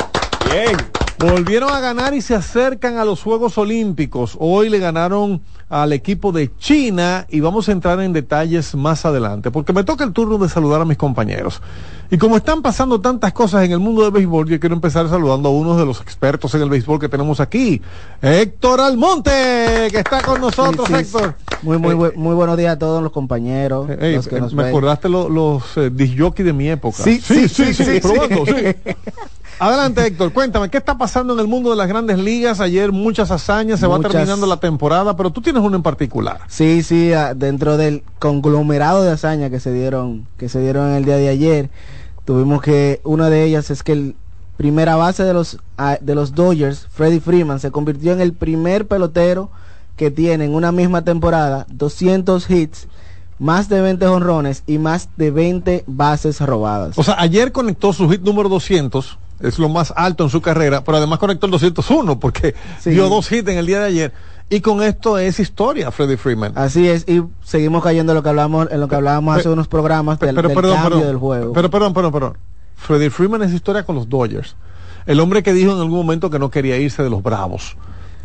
bien. Volvieron a ganar y se acercan a los Juegos Olímpicos. Hoy le ganaron al equipo de China y vamos a entrar en detalles más adelante, porque me toca el turno de saludar a mis compañeros. Y como están pasando tantas cosas en el mundo del béisbol, yo quiero empezar saludando a uno de los expertos en el béisbol que tenemos aquí, Héctor Almonte, que está con nosotros, Sí, sí, Héctor. Muy, muy, bu- muy buenos días a todos los compañeros. Los que eh, nos me ven. acordaste lo- los eh, disc de mi época. Sí, sí, sí, sí. sí. (laughs) Adelante, Héctor, cuéntame, ¿qué está pasando en el mundo de las grandes ligas? Ayer muchas hazañas, se va terminando la temporada, pero tú tienes uno en particular. Sí, sí, dentro del conglomerado de hazañas que se dieron, que se dieron en el día de ayer, tuvimos que una de ellas es que el primera base de los de los Dodgers, Freddie Freeman, se convirtió en el primer pelotero que tiene en una misma temporada 200 hits, más de 20 honrones y más de 20 bases robadas. O sea, ayer conectó su hit número 200, es lo más alto en su carrera, pero además conectó el 201 porque Sí. dio dos hits en el día de ayer. Y con esto es historia, Freddie Freeman. Así es, y seguimos cayendo en lo que hablamos, en lo que hablábamos hace unos programas del, pero del perdón, cambio perdón, del juego. Pero perdón, perdón, perdón. Freddie Freeman es historia con los Dodgers. El hombre que dijo en algún momento que no quería irse de los Bravos.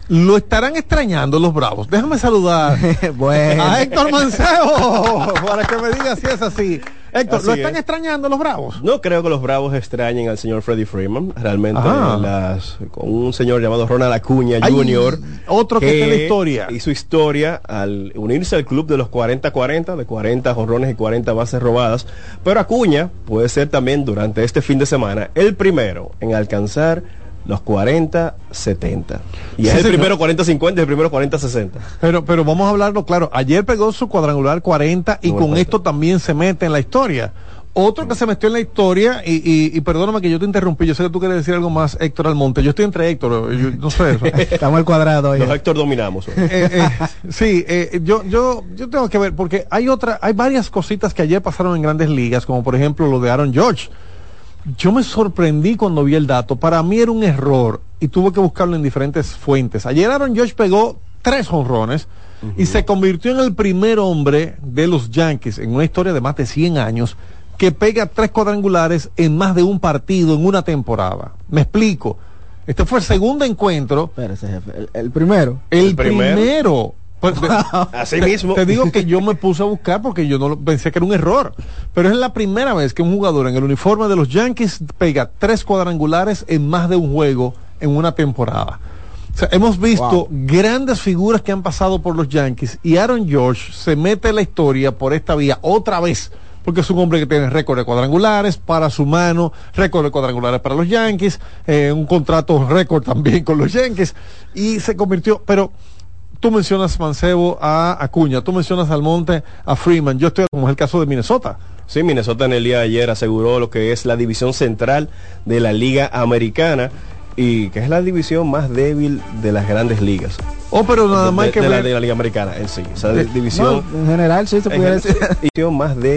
Lo estarán extrañando los Bravos. Déjame saludar (laughs) Bueno. a Héctor Mancebo (laughs) para que me diga si es así. Héctor, ¿lo están es. extrañando los Bravos? No creo que los Bravos extrañen al señor Freddie Freeman. Realmente, las, con un señor llamado Ronald Acuña Ay, Jr. otro que está en la historia. Hizo historia al unirse al club de los 40-40, de 40 jonrones y 40 bases robadas. Pero Acuña puede ser también durante este fin de semana el primero en alcanzar los 40-70. Y Sí, es el señor. primero 40-50 y el primero 40-60. Pero, pero vamos a hablarlo claro. Ayer pegó su cuadrangular 40 y con 40. esto también se mete en la historia. Otro que se metió en la historia, y, y, y perdóname que yo te interrumpí, yo sé que tú quieres decir algo más, Héctor Almonte. Yo estoy entre Héctor, yo no sé. (laughs) Estamos al cuadrado Los ya. Héctor dominamos. Eh, eh, sí, eh, yo, yo, yo tengo que ver, porque hay otra, hay varias cositas que ayer pasaron en grandes ligas, como por ejemplo lo de Aaron George. Yo me sorprendí cuando vi el dato. Para mí era un error y tuve que buscarlo en diferentes fuentes. Ayer Aaron George pegó tres honrones y se convirtió en el primer hombre de los Yankees en una historia de más de 100 años que pega tres cuadrangulares en más de un partido en una temporada. Me explico. Este fue el segundo encuentro. Espérese, jefe. El, el primero. El, El primero. primero. Pues, (laughs) Así mismo. Te digo que yo me puse a buscar porque yo no lo- pensé que era un error. Pero es la primera vez que un jugador en el uniforme de los Yankees pega tres cuadrangulares en más de un juego en una temporada. O sea, hemos visto grandes figuras que han pasado por los Yankees y Aaron George se mete en la historia por esta vía otra vez. Porque es un hombre que tiene récord de cuadrangulares para su mano, récord de cuadrangulares para los Yankees, eh, un contrato récord también con los Yankees y se convirtió, pero tú mencionas Mancebo a Acuña, tú mencionas Almonte a Freeman, yo estoy como es el caso de Minnesota. Sí, Minnesota en el día de ayer aseguró lo que es la división central de la Liga Americana y que es la división más débil de las grandes ligas. Oh, pero nada más de, que de la, de la Liga Americana en sí. Esa Eh, división No, en general, sí se pudiera el- decir. división más débil